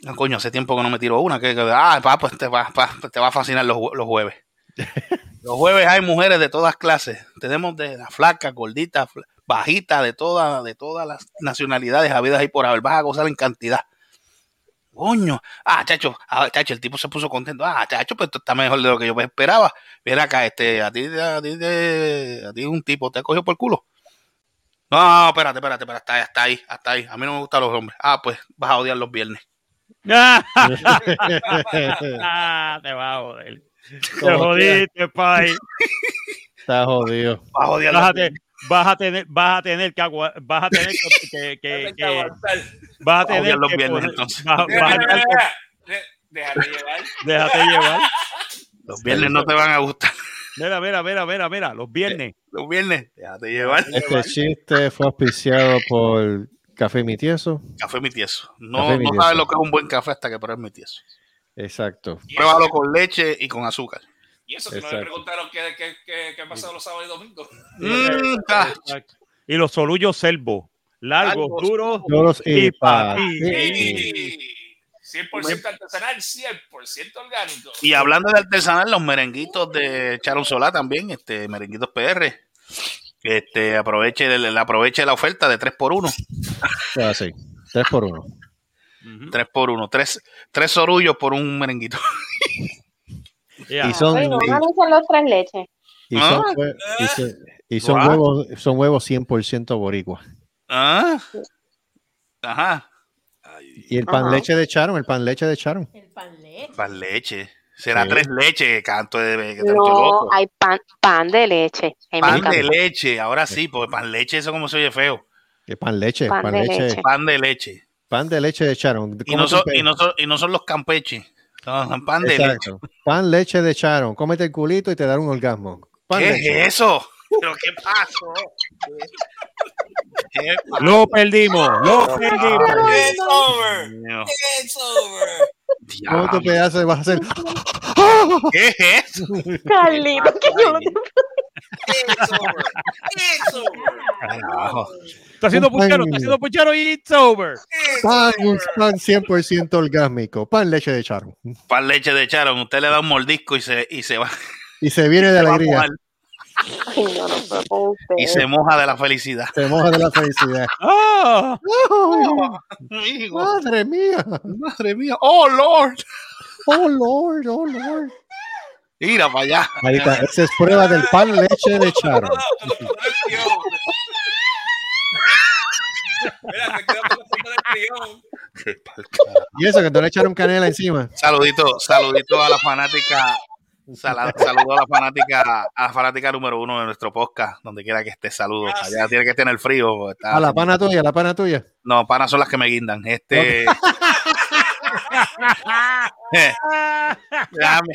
No, coño, hace tiempo que no me tiro una. Que, que- ah, pa, pues te va, pa, te va a fascinar los, los jueves. Los jueves hay mujeres de todas clases. Tenemos de la flaca, gordita, fl- bajita, de todas, de todas las nacionalidades habidas ahí por haber. Vas a gozar en cantidad. Coño, ah, chacho, ah, chacho, el tipo se puso contento. Ah, chacho, pues esto está mejor de lo que yo esperaba. Mira acá, este, a ti, a ti, de- a ti un tipo te cogió por el culo. No, espérate, espérate, espérate, hasta ahí, hasta ahí, hasta ahí. A mí no me gustan los hombres. Ah, pues vas a odiar los viernes. Ah, te va a joder. Te jodiste, pay. Está jodido. Vas a Vas tener, vas a tener que vas a tener que, que- que- que- vas a Vas a tener los que viernes, entonces. vas- vas a. Déjate llevar. déjate llevar. Los viernes no te van a gustar. Mira, mira, mira, mira, mira, los viernes. Los viernes, déjate llevar. Este chiste fue auspiciado por Café Mi Tieso. Café mi tieso. No, Café sabes lo que es un buen café hasta que pruebes mi tieso. Exacto. Pruébalo con leche y con azúcar. Y eso, si no le preguntaron qué, qué, qué, qué pasado los sábados y domingos. Mm, y los solullos selvo. Largos, duros, duros y para 100% artesanal, 100% orgánico. Y hablando de artesanal, los merenguitos de Charon Solá también, este, merenguitos PR. Este, aproveche, el, aproveche la oferta de 3x1. Ah, sí, 3x1. Tres por uno. Tres, tres orullos por un merenguito. Y son, y, los tres leches. Y son, ah. huevos, son huevos 100% boricua. Ah, ajá. Y el pan leche de Charon, el pan leche de Charon. El pan leche. Pan leche. Será tres leches, canto de No, hay pan, pan de leche. Pan de leche, ahora sí, porque pan leche, eso como se oye feo. El pan leche, pan, leche. Pan de leche pan de leche de Charon. Y no, son, y, no son, y no son los campeches. Son pan de leche. Exacto. Pan leche de Charon. Cómete el culito y te dará un orgasmo. Pan ¿Qué leche. es eso? ¿Pero qué pasó? ¿Qué pasó? Lo perdimos, lo perdimos. It's over. It's over. ¿Cómo tu pedazo vas a hacer? ¿Qué es eso? Carlito, que yo lo It's over. It's over. Carajo. Está haciendo puchero, está haciendo puchero y it's over. It's Pan, un over. pan 100% orgásmico. Pan leche de Charon. Pan leche de Charon. Usted le da un mordisco y se, y se va, Y se viene de alegría. Y se moja de la felicidad. Se moja de la felicidad. Ah, Ay, Amigo, madre mía. madre mía. Oh, Lord. Oh, Lord, oh, Lord. Mira para allá. Ahí está. Esa es prueba del pan leche de. Mira, se prión. Y eso, que te le echaron canela encima. Saludito, saludito a la fanática. sala- Saludo a la fanática, a la fanática número uno de nuestro podcast, donde quiera que esté, saludos. Allá tiene que estar en el frío. está- A la pana tuya, a la pana tuya. No, panas son las que me guindan. Este. Déjame.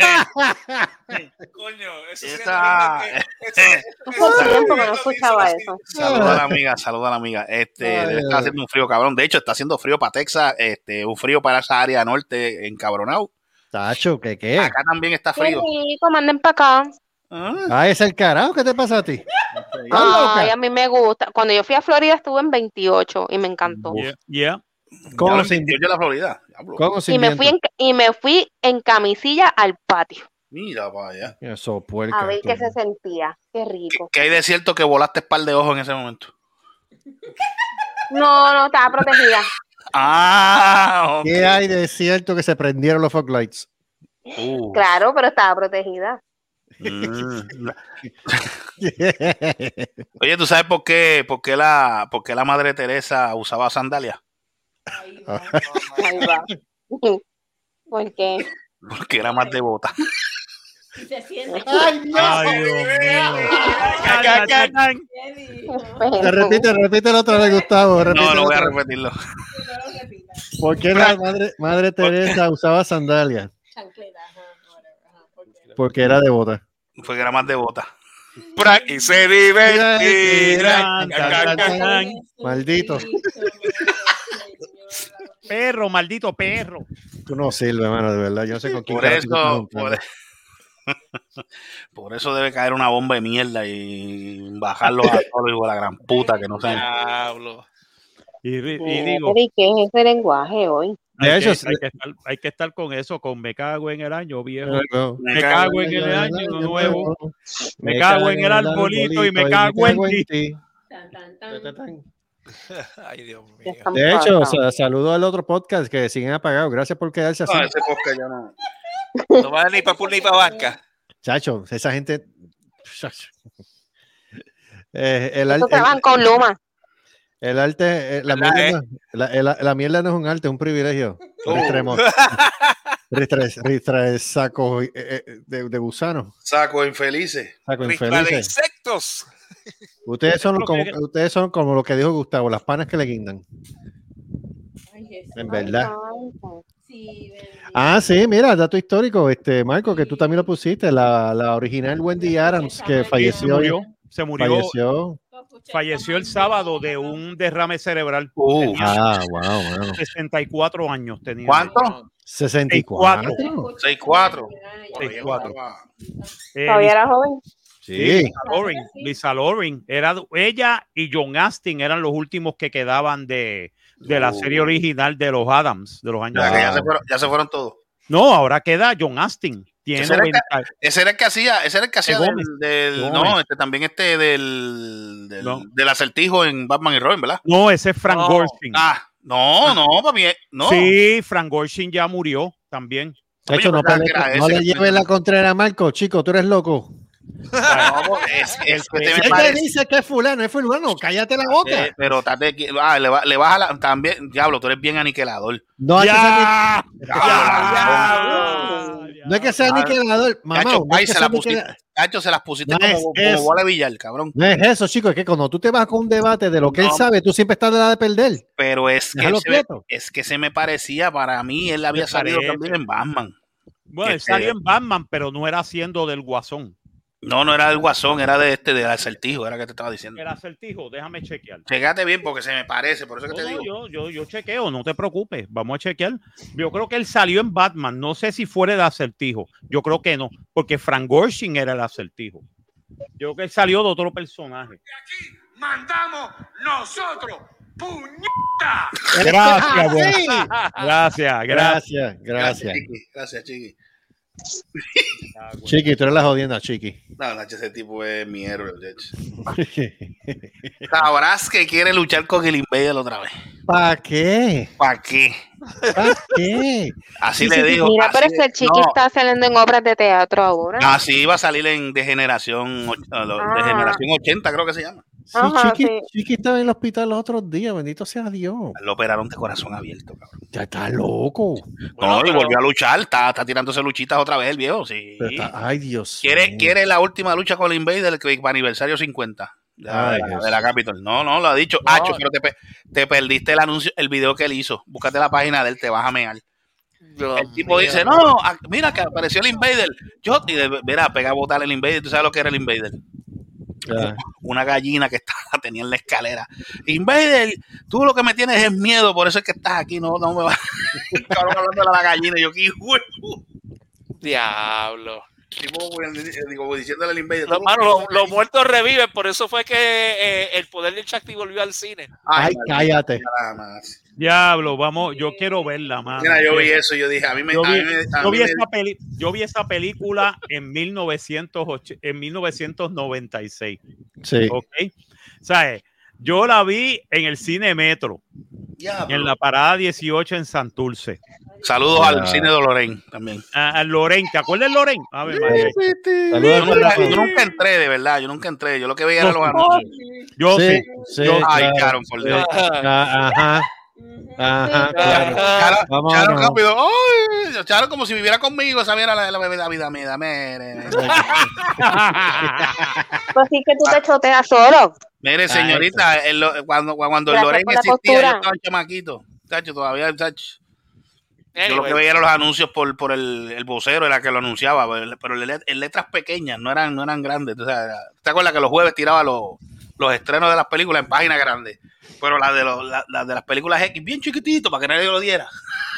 Coño, eso sí Esa- es tiempo que no escuchaba eso-. Saluda a la amiga, saluda a la amiga. Este, Ay, ay. haciendo un frío cabrón. De hecho, está haciendo frío para Texas, este, un frío para esa área norte encabronado. Tacho, ¿qué qué? Acá también está frío. rico, manden para acá. Ah, Ah, es el carajo. ¿Qué te pasa a ti? ¿Estás Ay, a mí me gusta. Cuando yo fui a Florida estuve en 28 y me encantó. yeah, yeah. ¿Cómo en 28 de la Florida. Diablo. cómo se Y me fui en, y me fui en camisilla al patio Mira allá. Eso, puerca. a ver tú. qué se sentía. Qué ¿Qué, rico. qué hay de cierto que volaste par de ojos en ese momento? No, no, estaba protegida. Ah. ¿Qué hay de cierto que se prendieron los fog lights? Uh, Claro, pero estaba protegida. mm. Oye, ¿tú sabes por qué, por qué la, por qué la madre Teresa usaba sandalias? Ahí va. Ahí va. Porque Porque era más devota. Te repite, repítelo otra vez, Gustavo. No, repítelo no voy a repetirlo. ¿Por qué la madre, madre Teresa usaba sandalias? Porque- era devota. Porque era más devota. Y se. Maldito. Perro, maldito perro. Tú no sirves, hermano, de verdad. Yo no sé con quién Por eso, por, por eso debe caer una bomba de mierda y bajarlos a todos la gran puta que no sé. Diablo. Y, digo, pero ¿y qué es ese lenguaje hoy? De hay, hecho, que, hay, que estar, hay que estar con eso, con me cago en el año viejo. No, Me cago en el año nuevo. Me cago en el arbolito y me cago en ti. Tan, tan, tan. Ay, Dios ¿Qué mío. De hecho, saludo al otro podcast que siguen apagados. Gracias por quedarse así. No, ese podcast ya no. No va ni para ni para banca. Chacho, esa gente. Chacho. Eh, el, con Luma. el arte, eh, la, ¿Verdad, mierda, eh? no- la, la- la mierda no es un arte, es un privilegio. Oh. Extremo. Ristra- ristra- saco de, de gusano. Saco infelices. Saco infelices. insectos. Ustedes son, como, que- ustedes son como lo que dijo Gustavo, las panas que le guindan. Ay. En verdad. Sí. Ah, sí, mira, dato histórico, este Marco, que tú también lo pusiste, la, la original Wendy Adams, que Se falleció. murió, se murió, Falleció. falleció el sábado de un derrame cerebral. Uh, Tenía Ah, wow, bueno. 64 años tenía. ¿Cuánto? 64. 6-4. 64. Eh, Todavía era joven. Sí, Lisa Loring, Lisa Loring. Era ella y John Astin eran los últimos que quedaban de, de la serie Oh. original de los Adams, de los años. Ya, ya, se 60. fueron, ya se fueron todos. No, ahora queda John Astin. Tiene Ese era, el 90 que, ese era el que hacía, ese era el que hacía De del, Gómez. del- De no, este también este del, del, No. del acertijo en Batman y Robin, ¿verdad? No, ese es Frank No. Gorshin. Ah, no, no, papi, eh, no. Sí, Frank Gorshin ya murió también. De hecho, no, no ese le lleves la contraria a Marco, chico, tú eres loco. No, es, es que te me Él te parece- dice que es fulano, es fulano, cállate la boca. eh, pero tate, ah, le, ba- le baja la, también, diablo, tú eres bien aniquilador. No hay que Ya, no hay que ser aniquilador, mamá. Cacho, no que se, la pusiste, aniquilador. Cacho, se las pusiste No como, es bola de billar, cabrón. No es eso, chico, es que cuando tú te vas con un debate de lo que él sabe, tú siempre estás de la de perder. Pero es que, se me, es que se me parecía, para mí, él había salido también en Batman. Bueno, él Este- salió en Batman, pero no era haciendo del guasón. No, no era del Guasón, era de este, del acertijo, era que te estaba diciendo. El acertijo, déjame chequear. Checate bien porque se me parece, por eso que No, te digo. yo, yo, yo chequeo, no te preocupes, vamos a chequear. Yo creo que él salió en Batman, no sé si fuera el acertijo, yo creo que no, porque Frank Gorshin era el acertijo. Yo creo que él salió de otro personaje. Mandamos nosotros. ¡Puñeta! Gracias, gracias, gracias. Gracias, gracias. Chiqui. Gracias, Chiqui. Chiqui, tú eres la jodienda, Chiqui. No, Nacho, ese tipo es mi héroe, de hecho. Sabrás que quiere luchar con el Invader otra vez. ¿Para qué? ¿Para qué? ¿Para qué? Así Sí, le digo. Mira, así pero es de- que el chiqui no, está saliendo en obras de teatro ahora. Así iba a salir en Degeneración, ah, Ah. Degeneración 80, creo que se llama. Sí, Ajá, Chiqui, sí. Chiqui estaba en el hospital los otros días, bendito sea Dios. Lo operaron de corazón abierto, cabrón. Ya está loco. No, y volvió a luchar, está, está tirándose luchitas otra vez el viejo, sí. Está- ay, Dios. Quiere, mío. quiere la última lucha con el Invader para aniversario 50 de, la- Ay, de la, Dios. de la Capitol. No, no, lo ha dicho. No. Hacho, pero te, pe- te perdiste el anuncio, el video que él hizo. Búscate la página de él, te vas a mear. Dios El tipo dice, no, mira que apareció el Invader. Yo, y de, mira, pega a botar el Invader. ¿Tú sabes lo que era el Invader? Una gallina que estaba, tenía en la escalera. Invader, tú lo que me tienes es miedo, por eso es que estás aquí. No, no me va. Cabrón hablando de la gallina. y Yo, ¿qué hijo de pu-?" Diablo. Tipo, digo, diciéndole al Invader. Los, tú- mano, los, los muertos reviven, por eso fue que eh, el poder del Shakti volvió al cine. Ay, cállate. nada más. Diablo, vamos, yo quiero verla, mano. Mira, yo vi eso y yo dije, a mí me. Yo vi, mí yo mí vi me- esa peli- yo vi esa película en, 1908 en 1996. Sí. ¿Ok? ¿Sabes? Yo la vi en el cine Metro, Diablo. en la parada 18 en Santurce. Saludos Ah. al cine de Lorraine también. A, ¿te acuerdas de Loren? A ver, María. Saludos Yo nunca, corazón. yo nunca entré, de verdad, yo nunca entré. Yo lo que veía eran los anuncios. Yo Sí, sí. sí, Yo- Ay, claro. Por Dios. Ah, Ajá. Claro. Charo, Vamos, Charo no. rápido. Ay, Charo como si viviera conmigo, esa mierda la, la, vida, mira, mire, Pues sí que tú te choteas solo. mire, señorita, el lo- cuando, cuando el Lorraine existía, yo estaba chamaquito. Chacho, todavía, chacho. Yo lo que veía eran los anuncios por, por el, el vocero, era que lo anunciaba, pero en let- en letras pequeñas, no eran, no eran grandes. O sea, era- ¿Te acuerdas que los jueves tiraba los, los estrenos de las películas en páginas grandes? Pero las de, los, la- las de las películas X, bien chiquitito, para que nadie lo diera.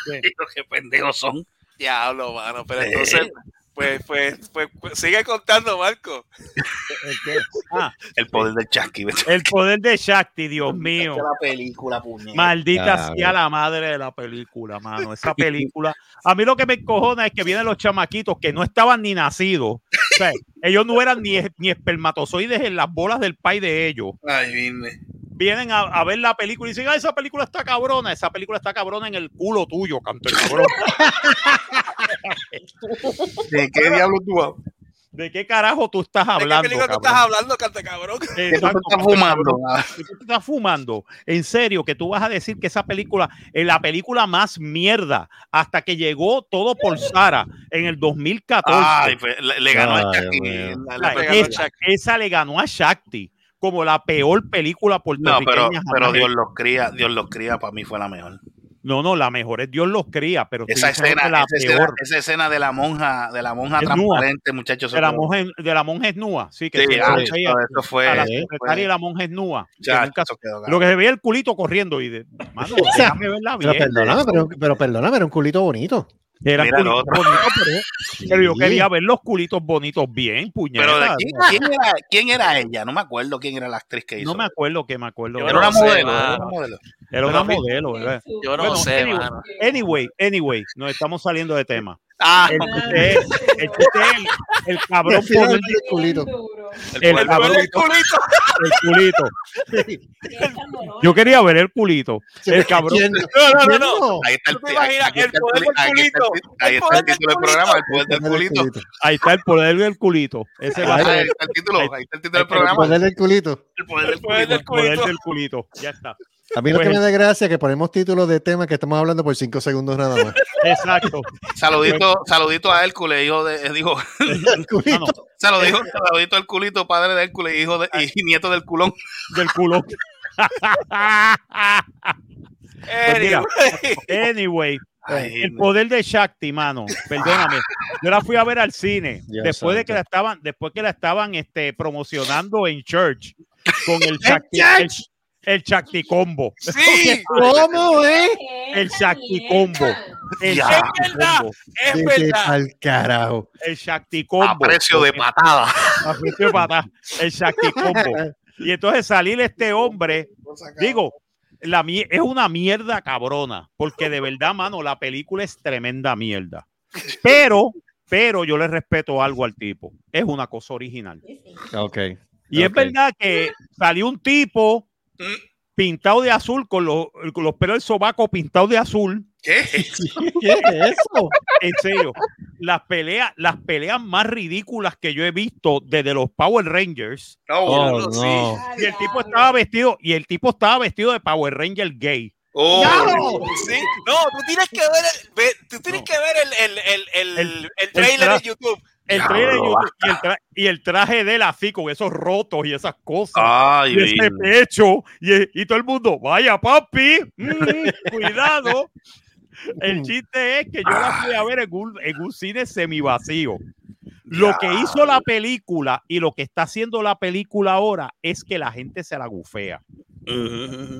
Y yo, qué pendejos son. Diablo, mano. Pero Sí. entonces, pues, pues, pues, pues, sigue contando, Marco. ¿El qué? Ah, El poder del chasqui. el poder de Shakti, Dios mío. La película. Maldita sea la madre de la película, mano. Esa película. A mí lo que me encojona es que vienen los chamaquitos que no estaban ni nacidos. O sea, ellos no eran ni, ni espermatozoides en las bolas del pai de ellos. Ay, vine. Vienen a, a ver la película y dicen, ah, esa película está cabrona. Esa película está cabrona en el culo tuyo, canto de cabrón. ¿De qué diablo tú hablas? ¿De qué carajo tú estás ¿De qué hablando? película tú estás hablando, cante cabrón? ¿Qué tú estás fumando? ¿Qué tú estás fumando? En serio, que tú vas a decir que esa película es la película más mierda hasta que llegó todo por Sara en el 2014. Ay, fue- le, le ganó el Ay, a esa, Shakti. esa le ganó a Shakti como la peor película No, puertorriqueña. pero, jamás pero Dios los cría, Dios los cría, para mí fue la mejor. No, no, la mejor es Dios los cría, pero Esa escena, la esa escena, peor. esa escena de la monja, de la monja Es nua. transparente, muchachos. De la monja, de la monja es nua, sí, que Sí, ah, eso, fue. a la secretaria la monja es nua. que Ya, nunca- eso quedó lo que se veía el culito corriendo y de, mano, déjame verla Pero bien. perdóname, pero, pero perdóname, era un culito bonito. Eran Mira culitos otro. bonitos, pero, pero yo quería ver los culitos bonitos bien, puñetas. Pero de quién, quién era, quién era ella? No me acuerdo quién era la actriz que hizo. No me acuerdo que me acuerdo. Era una sé, modelo, era una modelo. Era una modelo, ¿verdad? Yo no sé, anyway, mano. Anyway, anyway, nos estamos saliendo de tema. Ah, el chiste es, el, el, el cabrón poder- del culito. el cabrón- del culito. el culito. Yo quería ver el culito. El cabrón. No, no, no, no. Ahí está el, ¿Tú te imaginas aquí el poder del el- culito? ahí El está el título del programa, el poder del culito. Ahí está el poder del culito. Ese va a Ahí ser está el título, ahí está el título del Ahí El programa. poder del culito. El poder El el del culito. Ya está. A mí lo que Pues- me da gracia es que ponemos títulos de temas que estamos hablando por cinco segundos nada más. Exacto. Saludito, saludito a Hércules, hijo de, eh, digo. No, no, saludito, saludito al culito, padre de Hércules, hijo de, y nieto del culón. del culo. Pues mira, Anyway. Anyway, Ay, el poder de Shakti, mano. Perdóname. Yo la fui a ver al cine Dios después de que la estaban, después que la estaban este, promocionando en church con el Shakti, el, el Shakti combo. Sí, ¿Cómo, eh? El Shakti combo. El Ya. Es verdad. es verdad. al carajo. El Shakti combo. a precio de patada. A precio de patada. El Shakti combo. Y entonces salir este hombre, digo, la, es una mierda cabrona, porque de verdad, mano, la película es tremenda mierda. Pero, pero yo le respeto algo al tipo. Es una cosa original. Ok. Y es verdad que salió un tipo pintado de azul con los, con los pelos del sobaco pintados de azul. ¿Qué? ¿Qué es eso? En serio, las peleas, las peleas más ridículas que yo he visto desde los Power Rangers. Oh, no, no. Y el tipo estaba vestido, y el tipo estaba vestido de Power Ranger gay. Oh, Sí, no, tú tienes que ver el, ve- tú tienes que ver el, el, el, el, El- el trailer tra- de YouTube. El trailer y, el tra- y el traje de él así, con esos rotos y esas cosas. Ay, y ese pecho. Y, y todo el mundo, vaya papi, mm, cuidado. El chiste es que yo la fui a ver en un, en un cine semivacío. Lo que hizo la película y lo que está haciendo la película ahora es que la gente se la gufea.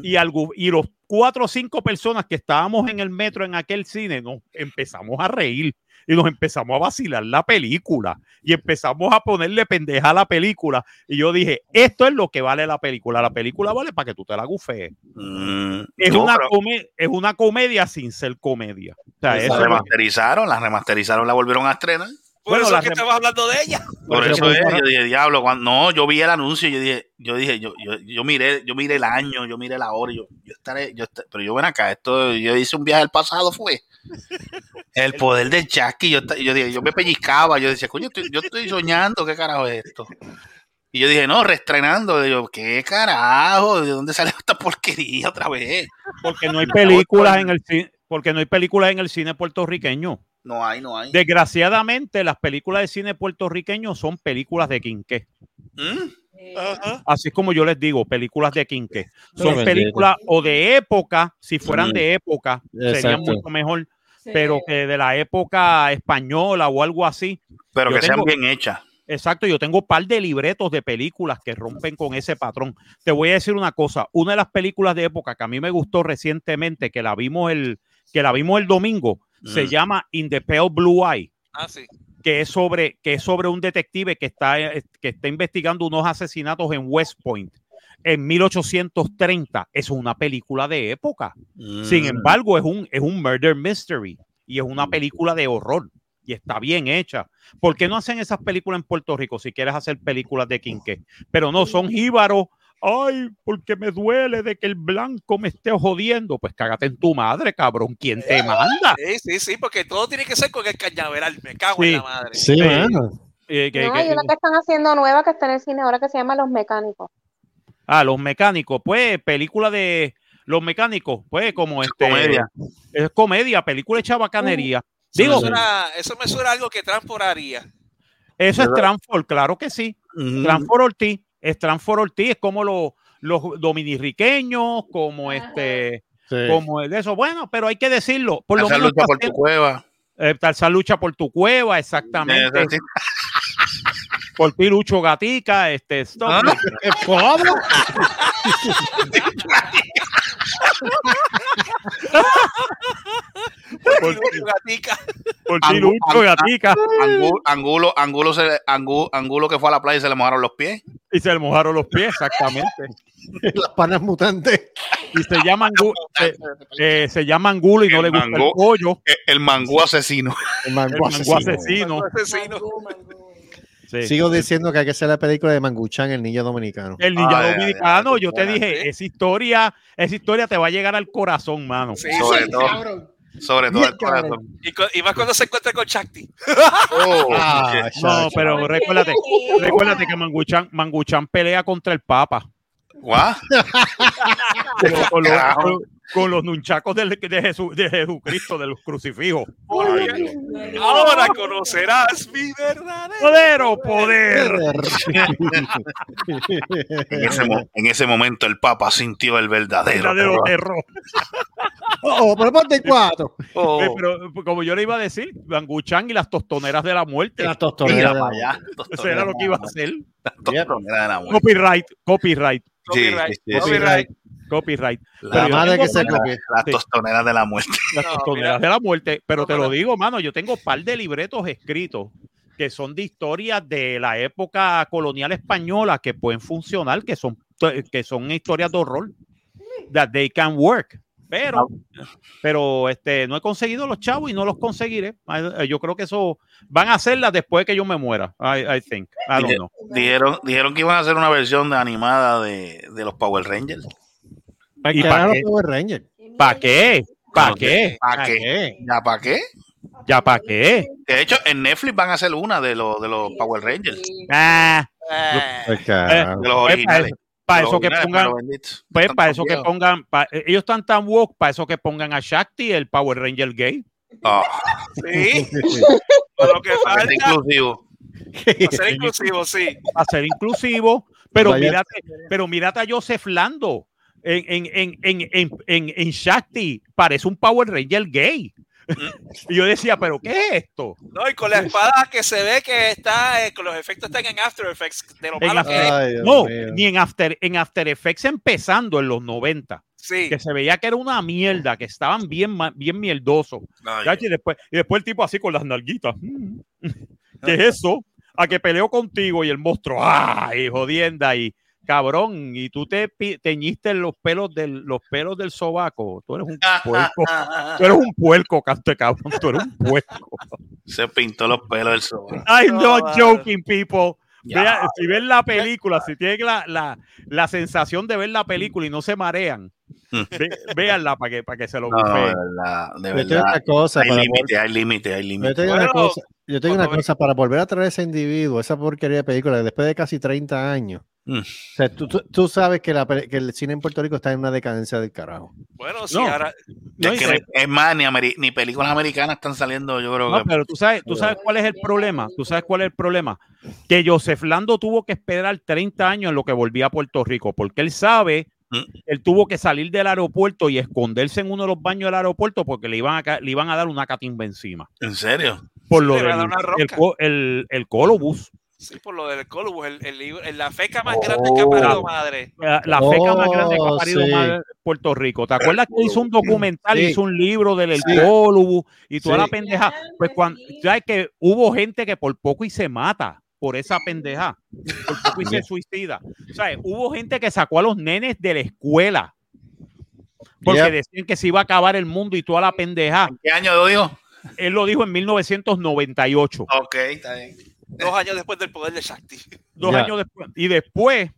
Y, al gu- y los cuatro o cinco personas que estábamos en el metro en aquel cine nos empezamos a reír y nos empezamos a vacilar la película y empezamos a ponerle pendeja a la película. Y yo dije, esto es lo que vale la película. La película vale para que tú te la gufees. Mm, Es, una, pero es una comedia sin ser comedia. O sea, eso la remasterizaron, la remasterizaron, la volvieron a estrenar. Por Bueno, eso es que estabas hablando de ella. Por eso es, yo dije, diablo, cuando, no, yo vi el anuncio, yo dije, yo dije, yo, yo, yo miré, yo miré el año, yo miré la hora, y yo, yo estaré, yo estaré- pero yo ven acá, esto, yo hice un viaje al pasado, fue. El poder del Jackie, yo, yo dije, yo me pellizcaba, yo decía, coño, estoy- yo estoy soñando, ¿qué carajo es esto? Y yo dije, no, reestrenando, y yo, ¿qué carajo? ¿De dónde sale esta porquería otra vez? porque no hay películas en el cine, porque no hay películas en el cine puertorriqueño. No hay, no hay. Desgraciadamente, las películas de cine puertorriqueño son películas de quinqué. ¿Mm? Ajá. Así es como yo les digo, películas de quinqué. Son películas o de época, si fueran de época, serían Exacto. mucho mejor, pero que de la época española o algo así. Pero Yo que sean bien hechas. Exacto, yo tengo un par de libretos de películas que rompen con ese patrón. Te voy a decir una cosa, una de las películas de época que a mí me gustó recientemente, que la vimos el, que la vimos el domingo, se Mm. llama In the Pale Blue Eye Ah, sí. que es sobre, que es sobre un detective que está, eh, que está investigando unos asesinatos en West Point en 1830. Es una película de época. Sin Mm. embargo, es un, es un murder mystery y es una película de horror y está bien hecha. ¿Por qué no hacen esas películas en Puerto Rico si quieres hacer películas de quinqué? Pero no, son jíbaros. Ay, porque me duele de que el blanco me esté jodiendo. Pues cágate en tu madre, cabrón. ¿Quién te manda? Sí, sí, sí, porque todo tiene que ser con el cañaveral. Me cago Sí. en la madre. Sí, Sí. mano. Eh, que- No, que- hay una que están haciendo nueva que está en el cine ahora que se llama Los Mecánicos. Ah, los mecánicos, pues, película de los mecánicos, pues, como este. comedia. Es comedia, película de chabacanería. Eso, Digo, me suena, eso me suena algo que transportaría. eso es Transfor, claro que sí. Mm. Transfor Ortiz, es Transfor Ortiz, es como los, los dominirriqueños, como este, Sí. como el de eso. Bueno, pero hay que decirlo. Por lo menos lucha por tu cueva. eh, Tarzán lucha por tu cueva, exactamente. Sí. Por ti, Lucho Gatica, este, stop. Ah. ¿Cómo? Por ti, gatica. Por ti, Angu- Lucho, ang- gatica. Angu- Angulo, Angulo, se, Angu- Angulo que fue a la playa y se le mojaron los pies. Y se le mojaron los pies, exactamente. Las panas mutantes. Y se llama angulo, se, eh, se llama angulo y no El le gusta el pollo. El mangú asesino. El El mango mango asesino. asesino. Asesino. Sí. Sigo diciendo que hay que hacer la película de Manguchan, el niño dominicano. El ay, dominicano, ay, yo te dije, esa historia, esa historia te va a llegar al corazón, mano. Sí, Sobre sí. todo. Sobre todo el corazón. Y, y más cuando se encuentra con Shakti. Oh, Ah. No, pero recuérdate, recuérdate que Manguchan, Manguchan pelea contra el Papa. Los- con los, nunchacos del- de, Jesús- de Jesucristo, de los crucifijos. Ahora conocerás mi verdadero. Poder, poder. En ese, en ese momento el Papa sintió el verdadero. Verdadero terror. terror. Oh, pero ponte cuatro. Oh, Eh, Pero como yo le iba a decir, Manguchan y las tostoneras de la muerte. Las tostoneras. para allá. Eso era lo que iba a hacer. Tostonera de la muerte. Copyright, copyright, Sí, Copyright, sí, sí, sí. copyright. Copyright. La Pero madre que se copie. Las tostoneras de la muerte. las No, tostoneras mira. de la muerte, pero No, te lo digo, mano, yo tengo un par de libretos escritos que son de historias de la época colonial española que pueden funcionar, que son, que son historias de horror. That they can work. Pero, pero este, no he conseguido los chavos y no los conseguiré. I- Yo creo que eso van a hacerlas después de que yo me muera. I, I think. I don't know. Dijeron, dijeron que iban a hacer una versión de animada de, de los Power Rangers. ¿Para ¿Y qué pa' los qué? Power Rangers? ¿Para qué? ¿Para qué? ¿Para ¿Pa' qué? ¿Ya para qué? ¿Ya para qué? De hecho, en Netflix van a hacer una de los, de los Power Rangers. Ah, Eh. De los pues, para originales. eso, para eso que pongan. Pues para eso que pongan, eh, ellos están tan woke, para eso que pongan a Shakti, el Power Ranger gay. Ah, sí, para lo que para falta. inclusivo. Para ser inclusivo, sí. a ser inclusivo, pero Vaya- mírate, pero mírate a Joseph Lando en, en, en, en, en, en, en Shakti, parece un Power Ranger gay. y yo decía, pero ¿qué es esto? No, y con la espada que se ve que está, eh, con los efectos están en After Effects, de lo En malo que. Ay, No, mío. ni en After, en After Effects empezando en los 90, Sí. que se veía que era una mierda, que estaban bien, bien mierdosos. Ay, Y después, y después el tipo así con las nalguitas. Mm. ¿Qué es eso? A que peleó contigo y el monstruo, ¡ay, jodienda! Y cabrón, y tú te teñiste los pelos del, los pelos del sobaco. Tú eres un puerco. Tú eres un puerco, cante cabrón. Tú eres un puerco. Se pintó los pelos del sol. I'm No, not joking, people. Vea- si ven la película, si tienen la, la, la sensación de ver la película y no se marean, ve- véanla para que, para que se lo No, de bufeen. verdad, de Yo una cosa. Hay límite, hay límite, hay Yo límite. te digo una Bueno, cosa, yo te digo una cosa, para volver a traer ese individuo, esa porquería de película, después de casi 30 años, Mm. o sea, tú, tú- tú sabes que, la que el cine en Puerto Rico está en una decadencia del carajo. Bueno, sí, No. ahora. No, Es, que más, ni, ameri- ni películas americanas están saliendo, yo creo No, que. pero tú sabes, tú sabes cuál es el problema. Tú sabes cuál es el problema. Que Joseph Lando tuvo que esperar 30 años en lo que volvía a Puerto Rico, porque él sabe, Mm. Él tuvo que salir del aeropuerto y esconderse en uno de los baños del aeropuerto porque le iban a, le iban a dar una catimba encima. ¿En serio? Por lo del el, el, el colobús, Sí, por lo del Colobus, el, el, la feca más grande que ha parido madre. la, la feca más grande que ha Oh, parido sí. más Puerto Rico. ¿Te acuerdas que hizo un documental, Sí. hizo un libro del el Sí. colobús y toda Sí. la pendeja? Pues cuando, ¿sabes que hubo gente que por poco y se mata por esa pendeja? Por poco y se suicida. ¿Sabes? Hubo gente que sacó a los nenes de la escuela porque Yep. decían que se iba a acabar el mundo y toda la pendeja. ¿En qué año lo dijo? Él lo dijo en 1998, Ok, está bien. Dos años después del poder de Shakti. dos años después. Y después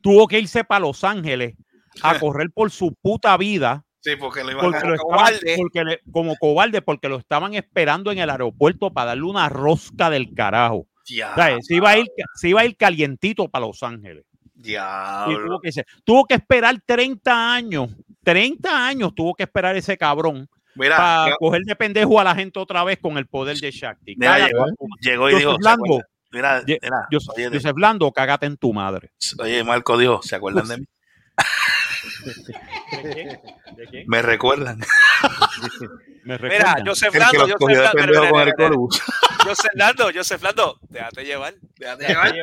tuvo que irse para Los Ángeles a correr por su puta vida Sí, porque lo iban porque a. lo estaban, cobarde. porque le- como cobarde porque lo estaban esperando en el aeropuerto para darle una rosca del carajo. Ya, ¿Sabes? Se iba a ir, se iba a ir calientito para Los Ángeles. Y tuvo, que, se- tuvo que esperar 30 años. 30 años tuvo que esperar ese cabrón Mira, para llegó- coger de pendejo a la gente otra vez con el poder de Shakti. mira, llegó, llegó y Joseph dijo. ¿se Blanco. acuerdan? Mira, mira, Yo, oye, Joseph Blando, cágate en tu madre. oye, Marco dijo, ¿se acuerdan de mí? Me recuerdan. Me Mira, recuerdan. Joseph El que Lando, Joseph Lando, mira, mira, mira. Joseph Lando, Joseph Lando, déjate llevar. Déjate llevar.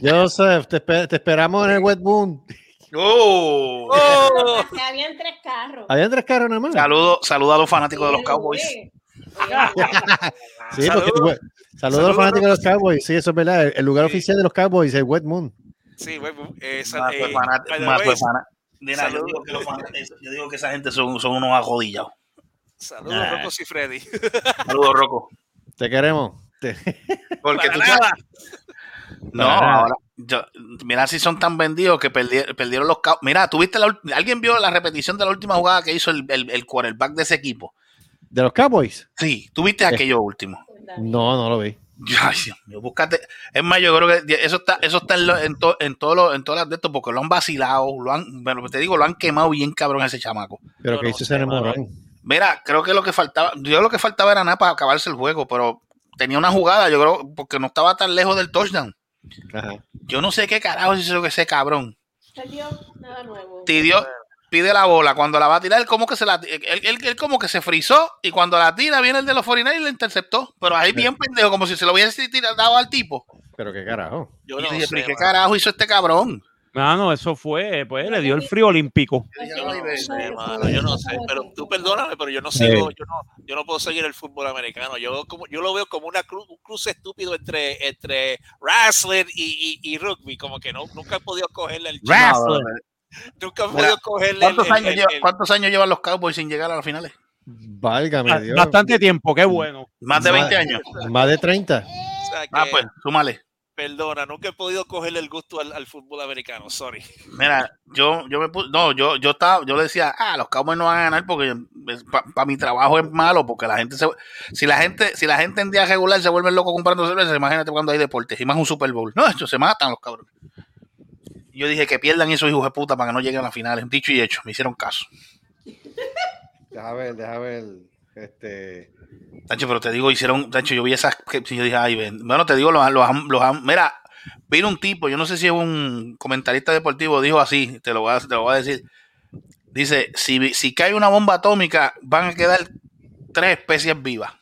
Joseph, te, espe- te esperamos en el Wet Boom. Oh. Oh. Habían tres carros. Habían tres carros nada más. Saludo, saludo a los fanáticos de los Cowboys. Sí, porque Saludos. a los fanáticos de los Cowboys. Sí, eso es verdad. El, el lugar oficial de los Cowboys es el Wet Moon. Sí, eh, sa- Más fue eh, yo digo que los fanáticos- yo digo que esa gente son, son unos ajodillados. Saludos, Nah. Rocco y Freddy. Saludos, Rocco. Te queremos. Te- Porque Para tú nada. sabes. No, ahora. yo- mira si son tan vendidos que perdi- perdieron los Mira, ¿tuviste la, ¿alguien vio la repetición de la última jugada que hizo el, el, el quarterback de ese equipo? ¿De los Cowboys? Sí, ¿tuviste aquello último? No, no lo vi. Ay, Dios mío, búscate. Es más, yo creo que eso está, eso está en, lo- en, to- en todos los, en todas las de estos, porque lo han vacilado, lo han, bueno, te digo, lo han quemado bien cabrón a ese chamaco. Pero que hizo ese morón. Mira, creo que lo que faltaba, yo lo que faltaba era nada para acabarse el juego, pero tenía una jugada, yo creo, porque no estaba tan lejos del touchdown. Ajá. Yo no sé qué carajo hizo lo que ese cabrón. Salió nada nuevo. Pidió, pide la bola, cuando la va a tirar, él como que se la, él, él- él como que se frizó y cuando la tira viene el de los 49 y la interceptó. Pero ahí bien pendejo, como si se lo hubiese tirado dado al tipo. Pero qué carajo. Yo Y no dije, sé, "¿Pero ¿qué carajo hizo este cabrón? Mano, eso fue, pues le dio el frío olímpico. Yo no sé, mano, yo no sé, pero tú perdóname, pero yo no sigo, yo no, yo no puedo seguir el fútbol americano. Yo como, yo lo veo como una cru- un cruce estúpido entre, entre wrestling y, y, y rugby, como que no, nunca he podido cogerle el Wrestling. Nunca he podido cogerle ¿Cuántos el- años, el- lleva- el- cuántos años llevan los Cowboys sin llegar a las finales? Válgame Ba- Dios. Bastante tiempo, qué bueno. Más de 20 años. Más de 30. o sea, Ah, pues, súmale. Perdona, nunca he podido cogerle el gusto al, al fútbol americano, sorry. Mira, yo, yo me puse, no, yo, yo estaba, yo le decía, ah, los Cowboys no van a ganar porque para mi trabajo es malo, porque la gente se, si la gente, si la gente en día regular se vuelve loco comprando cerveza, imagínate cuando hay deportes, y más un Super Bowl. No, esto se matan los cabrones. Yo dije que pierdan esos hijos de puta para que no lleguen a las finales. Dicho y hecho, me hicieron caso. Deja ver, deja ver. Este. Tacho, pero te digo, hicieron, Tacho, yo vi esas, que yo dije, ay, ven. Bueno, te digo, los, los, los- mira, vino un tipo, yo no sé si es un comentarista deportivo, dijo así, te lo voy a, te lo voy a decir. Dice, si, si cae una bomba atómica, van a quedar tres especies vivas.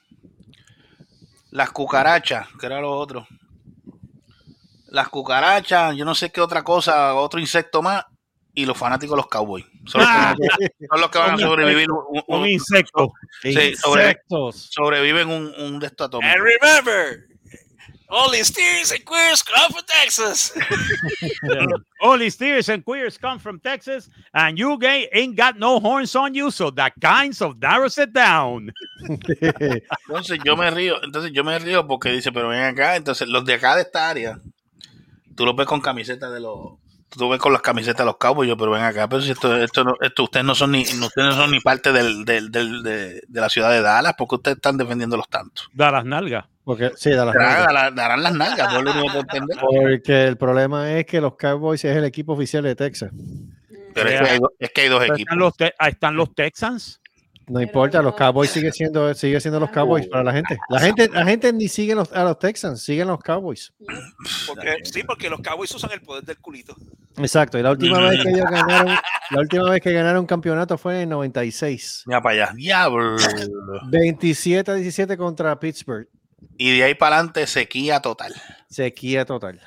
Las cucarachas, que era lo otro. Las cucarachas, yo no sé qué otra cosa, otro insecto más, y los fanáticos de los cowboys. Son los, Ah. que, son los que van a sobrevivir. Un, un- Un insecto. sí, Insectos. sobreviven un, un de estos atómicos. And remember, only steers and queers come from Texas. Only steers and queers come from Texas, and you gay ain't got no horns on you, so that kinds of narrows it down. Entonces yo me río, entonces yo me río porque dice, pero ven acá, entonces los de acá de esta área, tú los ves con camisetas de los, tú ves con las camisetas de los Cowboys, yo, pero ven acá, pero si esto, esto, no- esto ustedes no son ni, no- ustedes no son ni parte del, del, del- de, de la ciudad de Dallas, porque ustedes están defendiéndolos tanto. Da las nalgas. Porque, sí, da las Darán, nalgas. darán- darán las nalgas, yo lo único que entender. Porque el problema es que los Cowboys es el equipo oficial de Texas. Pero es que hay, es que hay dos Pero equipos. Están los, te- ahí están los Texans. No importa, los Cowboys siguen siendo, sigue siendo los Cowboys para la gente. La gente, la gente ni sigue los, a los Texans, siguen los Cowboys. Porque, sí, porque los Cowboys usan el poder del culito. Exacto. Y la última vez que ellos ganaron, la última vez que ganaron un campeonato fue en el 96. Mira para allá, diablo. 27 a 17 contra Pittsburgh. Y de ahí para adelante sequía total. Sequía total.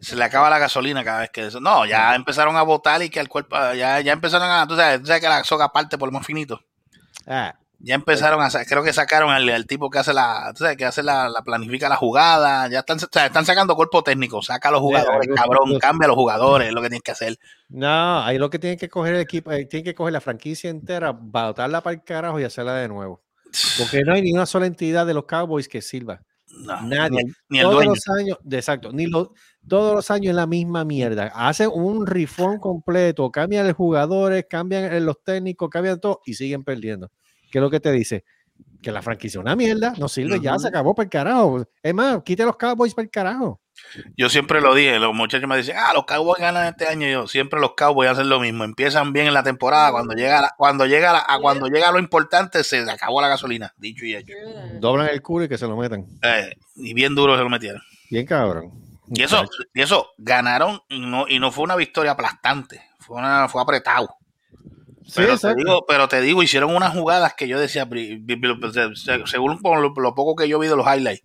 se le acaba la gasolina cada vez que eso. No, ya empezaron a botar y que el cuerpo, ya, ya empezaron a, tú sabes, tú sabes que la soga parte por lo más finito. Ah, Ya empezaron a, creo que sacaron al, al tipo que hace la, sabes, que hace la, la planifica la jugada, ya están, o sea, están sacando cuerpo técnico, saca a los jugadores, cabrón, cambia a los jugadores, es lo que tienes que hacer. no, ahí lo que tienen que coger el equipo, tienen que coger la franquicia entera, botarla para el carajo y hacerla de nuevo. Porque no hay ni una sola entidad de los Cowboys que sirva. No, Nadie. Ni el, ni el todos dueño. los años, exacto, ni los, todos los años es la misma mierda. Hacen un rifón completo, cambian los jugadores, cambian eh, los técnicos, cambian todo y siguen perdiendo. ¿Qué es lo que te dice? Que la franquicia es una mierda, no sirve, ya se acabó para el carajo. Es más, quite los Cowboys para el carajo. Yo siempre lo dije, los muchachos me dicen, ah, los Cowboys ganan este año. Yo siempre los Cowboys hacen lo mismo, empiezan bien en la temporada, cuando llega, la- cuando llega, la- a cuando llega lo importante, se acabó la gasolina, dicho y hecho. Doblan el culo y que se lo metan. Eh, y bien duro se lo metieron. Bien cabrón. Y eso, y eso ganaron y no, y no fue una victoria aplastante, fue una, fue apretado. Sí, Pero te, digo, pero te digo, hicieron unas jugadas que yo decía, según por lo poco que yo vi de los highlights,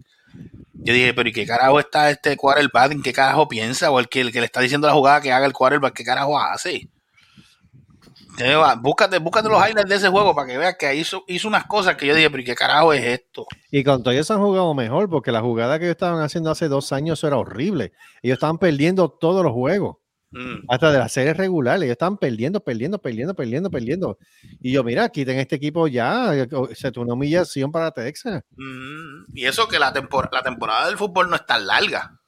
Yo dije, pero ¿y qué carajo está este quarterback? ¿En qué carajo piensa? O el que, el que le está diciendo la jugada que haga el quarterback, ¿qué carajo hace? Búscate, búscate los highlights de ese juego para que veas que hizo, hizo unas cosas que yo dije, pero ¿y qué carajo es esto? Y con todo ellos han jugado mejor, porque la jugada que ellos estaban haciendo hace dos años era horrible. Ellos estaban perdiendo todos los juegos, Mm. hasta de las series regulares. Ellos estaban perdiendo, perdiendo, perdiendo, perdiendo, perdiendo. Y yo, mira, quiten este equipo ya. Se tuvo una humillación para Texas. Mm, Y eso que la, tempor- la temporada del fútbol no es tan larga.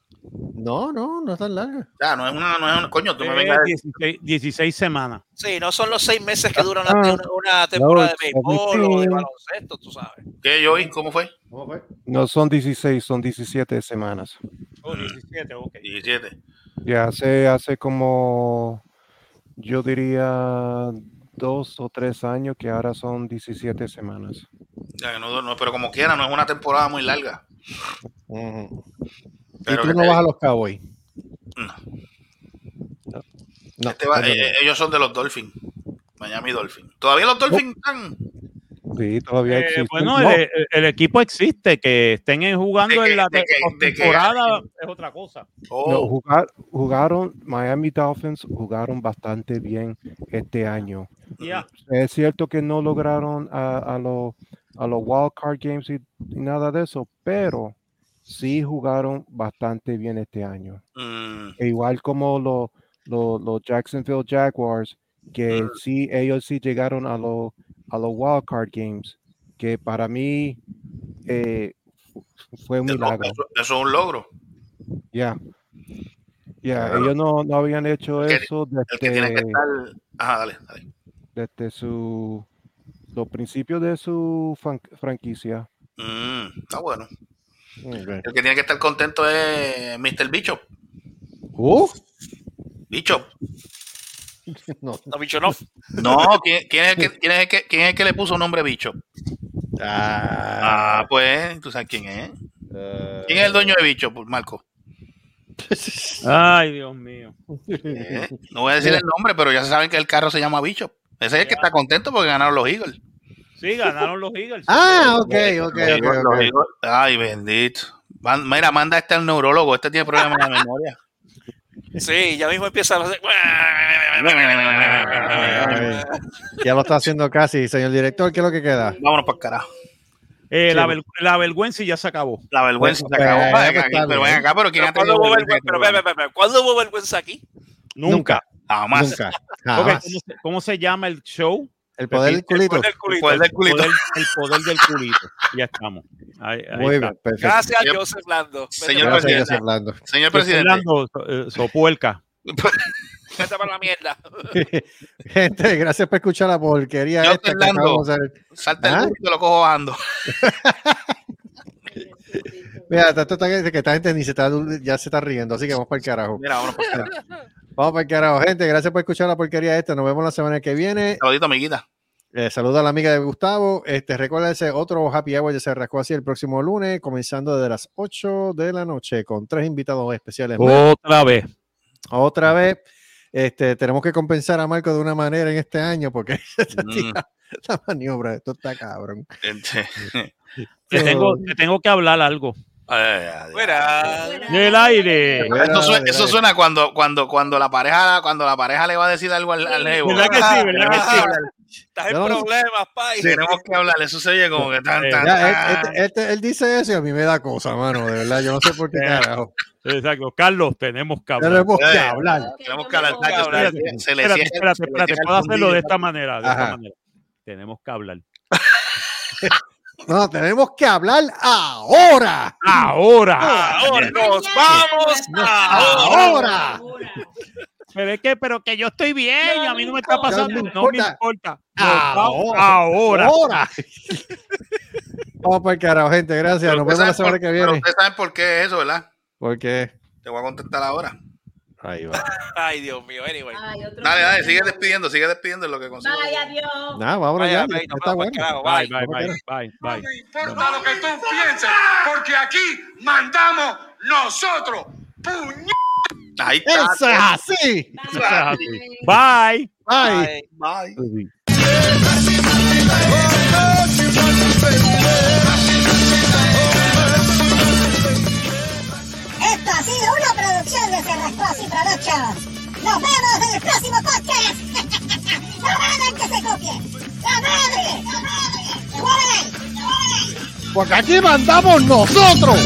No, no, no es tan larga. O sea, no es una, no es una- coño, tú me Eh, vengas a 16, 16 semanas. Sí, no son los seis meses que duran Ah, una, una temporada de béisbol o de baloncesto, tú sabes. ¿Qué, Joey? ¿Cómo fue? No son 16, son 17 semanas. Oh, 17, ok. 17. Ya hace, hace como, yo diría, dos o tres años que ahora son 17 semanas. Ya, que no, no, pero como quiera, no es una temporada muy larga. Ujú. Y Pero tú no te- vas a los Cowboys. No. No, Este va- no. eh, ellos son de los Dolphins. Miami Dolphins. ¿Todavía los Dolphins están? Sí, todavía Eh, existe. bueno, No, el, equipo existe, que estén jugando De en la de que- de que- temporada es otra cosa. Oh, no, jugar- jugaron, Miami Dolphins jugaron bastante bien este año. Es cierto que no lograron a, a los a los wild card games y, y nada de eso, pero sí jugaron bastante bien este año. mm, E igual como los los- los Jacksonville Jaguars, que sí, ellos sí llegaron a los a los wild card games, que para mí eh, fu- fue un milagro. eso- eso es un logro. Ya. Ya, Claro. ellos no, no habían hecho que- eso El que tiene que desde, estar. Ajá, dale, dale. desde su los principios de su fran- franquicia. Mm, está bueno. El que tiene que estar contento es Mr. Bishop. Uf. Bishop. No. No, bicho, no. No, ¿quién, quién es el que, quién, es el que, quién es el que le puso nombre Bishop? Ah, Ah, pues, tú sabes quién es. eh, ¿Quién es el dueño de Bishop, Marco? Ay, Dios mío. Eh, No voy a decir el nombre, pero ya saben que el carro se llama Bishop. Ese es el que está contento porque ganaron los Eagles. Sí, ganaron los Eagles. Ah, ok, ok, Los ok. Eagles, los ok. Eagles. Ay, bendito. Mira, manda este al neurólogo. Este tiene problemas en la memoria. Sí, ya mismo empieza a hacer. Ya lo está haciendo casi, señor director. ¿Qué es lo que queda? Vámonos para el carajo. Eh, Sí, la, ver- la vergüenza ya se acabó. La vergüenza Pues, se acabó. aquí, pero ven acá, pero ¿quién ha ¿Cuándo tenido hubo vergüenza? aquí? Nunca. Jamás. Nunca. Jamás. ¿cómo, se, cómo se llama el show? El poder del culito. El del culito. Poder- el poder del culito. Ya estamos. Ahí, ahí Muy está. bien, perfecto. Gracias, Joseph Lando. Señor presidente. Lando. Señor presidente. Fernando, eh, Sopuerca. Vete para la mierda. Gente, gracias por escuchar la porquería Yo, esta que. Salta el ¿Ah? burro y te lo cojo bajando. Mira, tanto está que esta gente ni se está, ya se está riendo, así que vamos para el carajo. Mira, vámonos para el carajo. Vamos para el carajo, gente. Gracias por escuchar la porquería esta. Nos vemos la semana que viene. Saludito, amiguita. Eh, saluda a la amiga de Gustavo. Este, recuerda ese otro happy hour de Cerrasco así el próximo lunes, comenzando desde las 8 de la noche, con tres invitados especiales. más. Otra vez. Otra vez, este, tenemos que compensar a Marco de una manera en este año, porque Mm. la maniobra, esto está cabrón. Este, Te tengo, te tengo que hablar algo. Ay. Fuera. Del aire. Eso, suena, eso suena cuando, cuando, cuando la pareja, cuando la pareja le va a decir algo al, al jevo. ¿Verdad que sí? ¿Verdad que sí? Estás en problemas, pai. Tenemos que hablar, eso se oye como que tan, tan, tan. este- este- él dice eso y a mí me da cosa, mano, de verdad. Yo no sé por qué carajo. Exacto. Carlos, tenemos que hablar. Tenemos que Eh, hablar. Tenemos que hablar. Espérate, espérate, espérate. cierra Puedo hacerlo de esta manera. De esta manera. Tenemos que hablar. No, tenemos que hablar ahora. Ahora. Ahora nos vamos ahora. Ahora. Pero es que, pero que yo estoy bien y a mí no me está pasando. No me No me importa. vamos Ahora. ahora. Ahora. Vamos para el carajo, gente. Gracias. Pero Nos vemos la semana por- que pero viene. ustedes saben por qué es eso, ¿verdad? Porque. Te voy a contestar ahora. Ahí va. Ay, Dios mío. Anyway. Ay, Dale, dale, sigue despidiendo, sigue despidiendo en lo que consigo. Bye, adiós. Nada, vamos carajo, Bye, bye. bye, bye, bye, No importa lo que tú pienses, porque aquí mandamos nosotros. ¡Puñet! Ahí está. Eso es así. Eso es así. Bye. Bye. Bye. Bye. Baby. ha sido una producción de Cerrascosi Productions. Nos vemos en el próximo podcast. ¡La madre que se copie! ¡La madre! ¡La madre! ¡Se mueven! Porque aquí mandamos nosotros.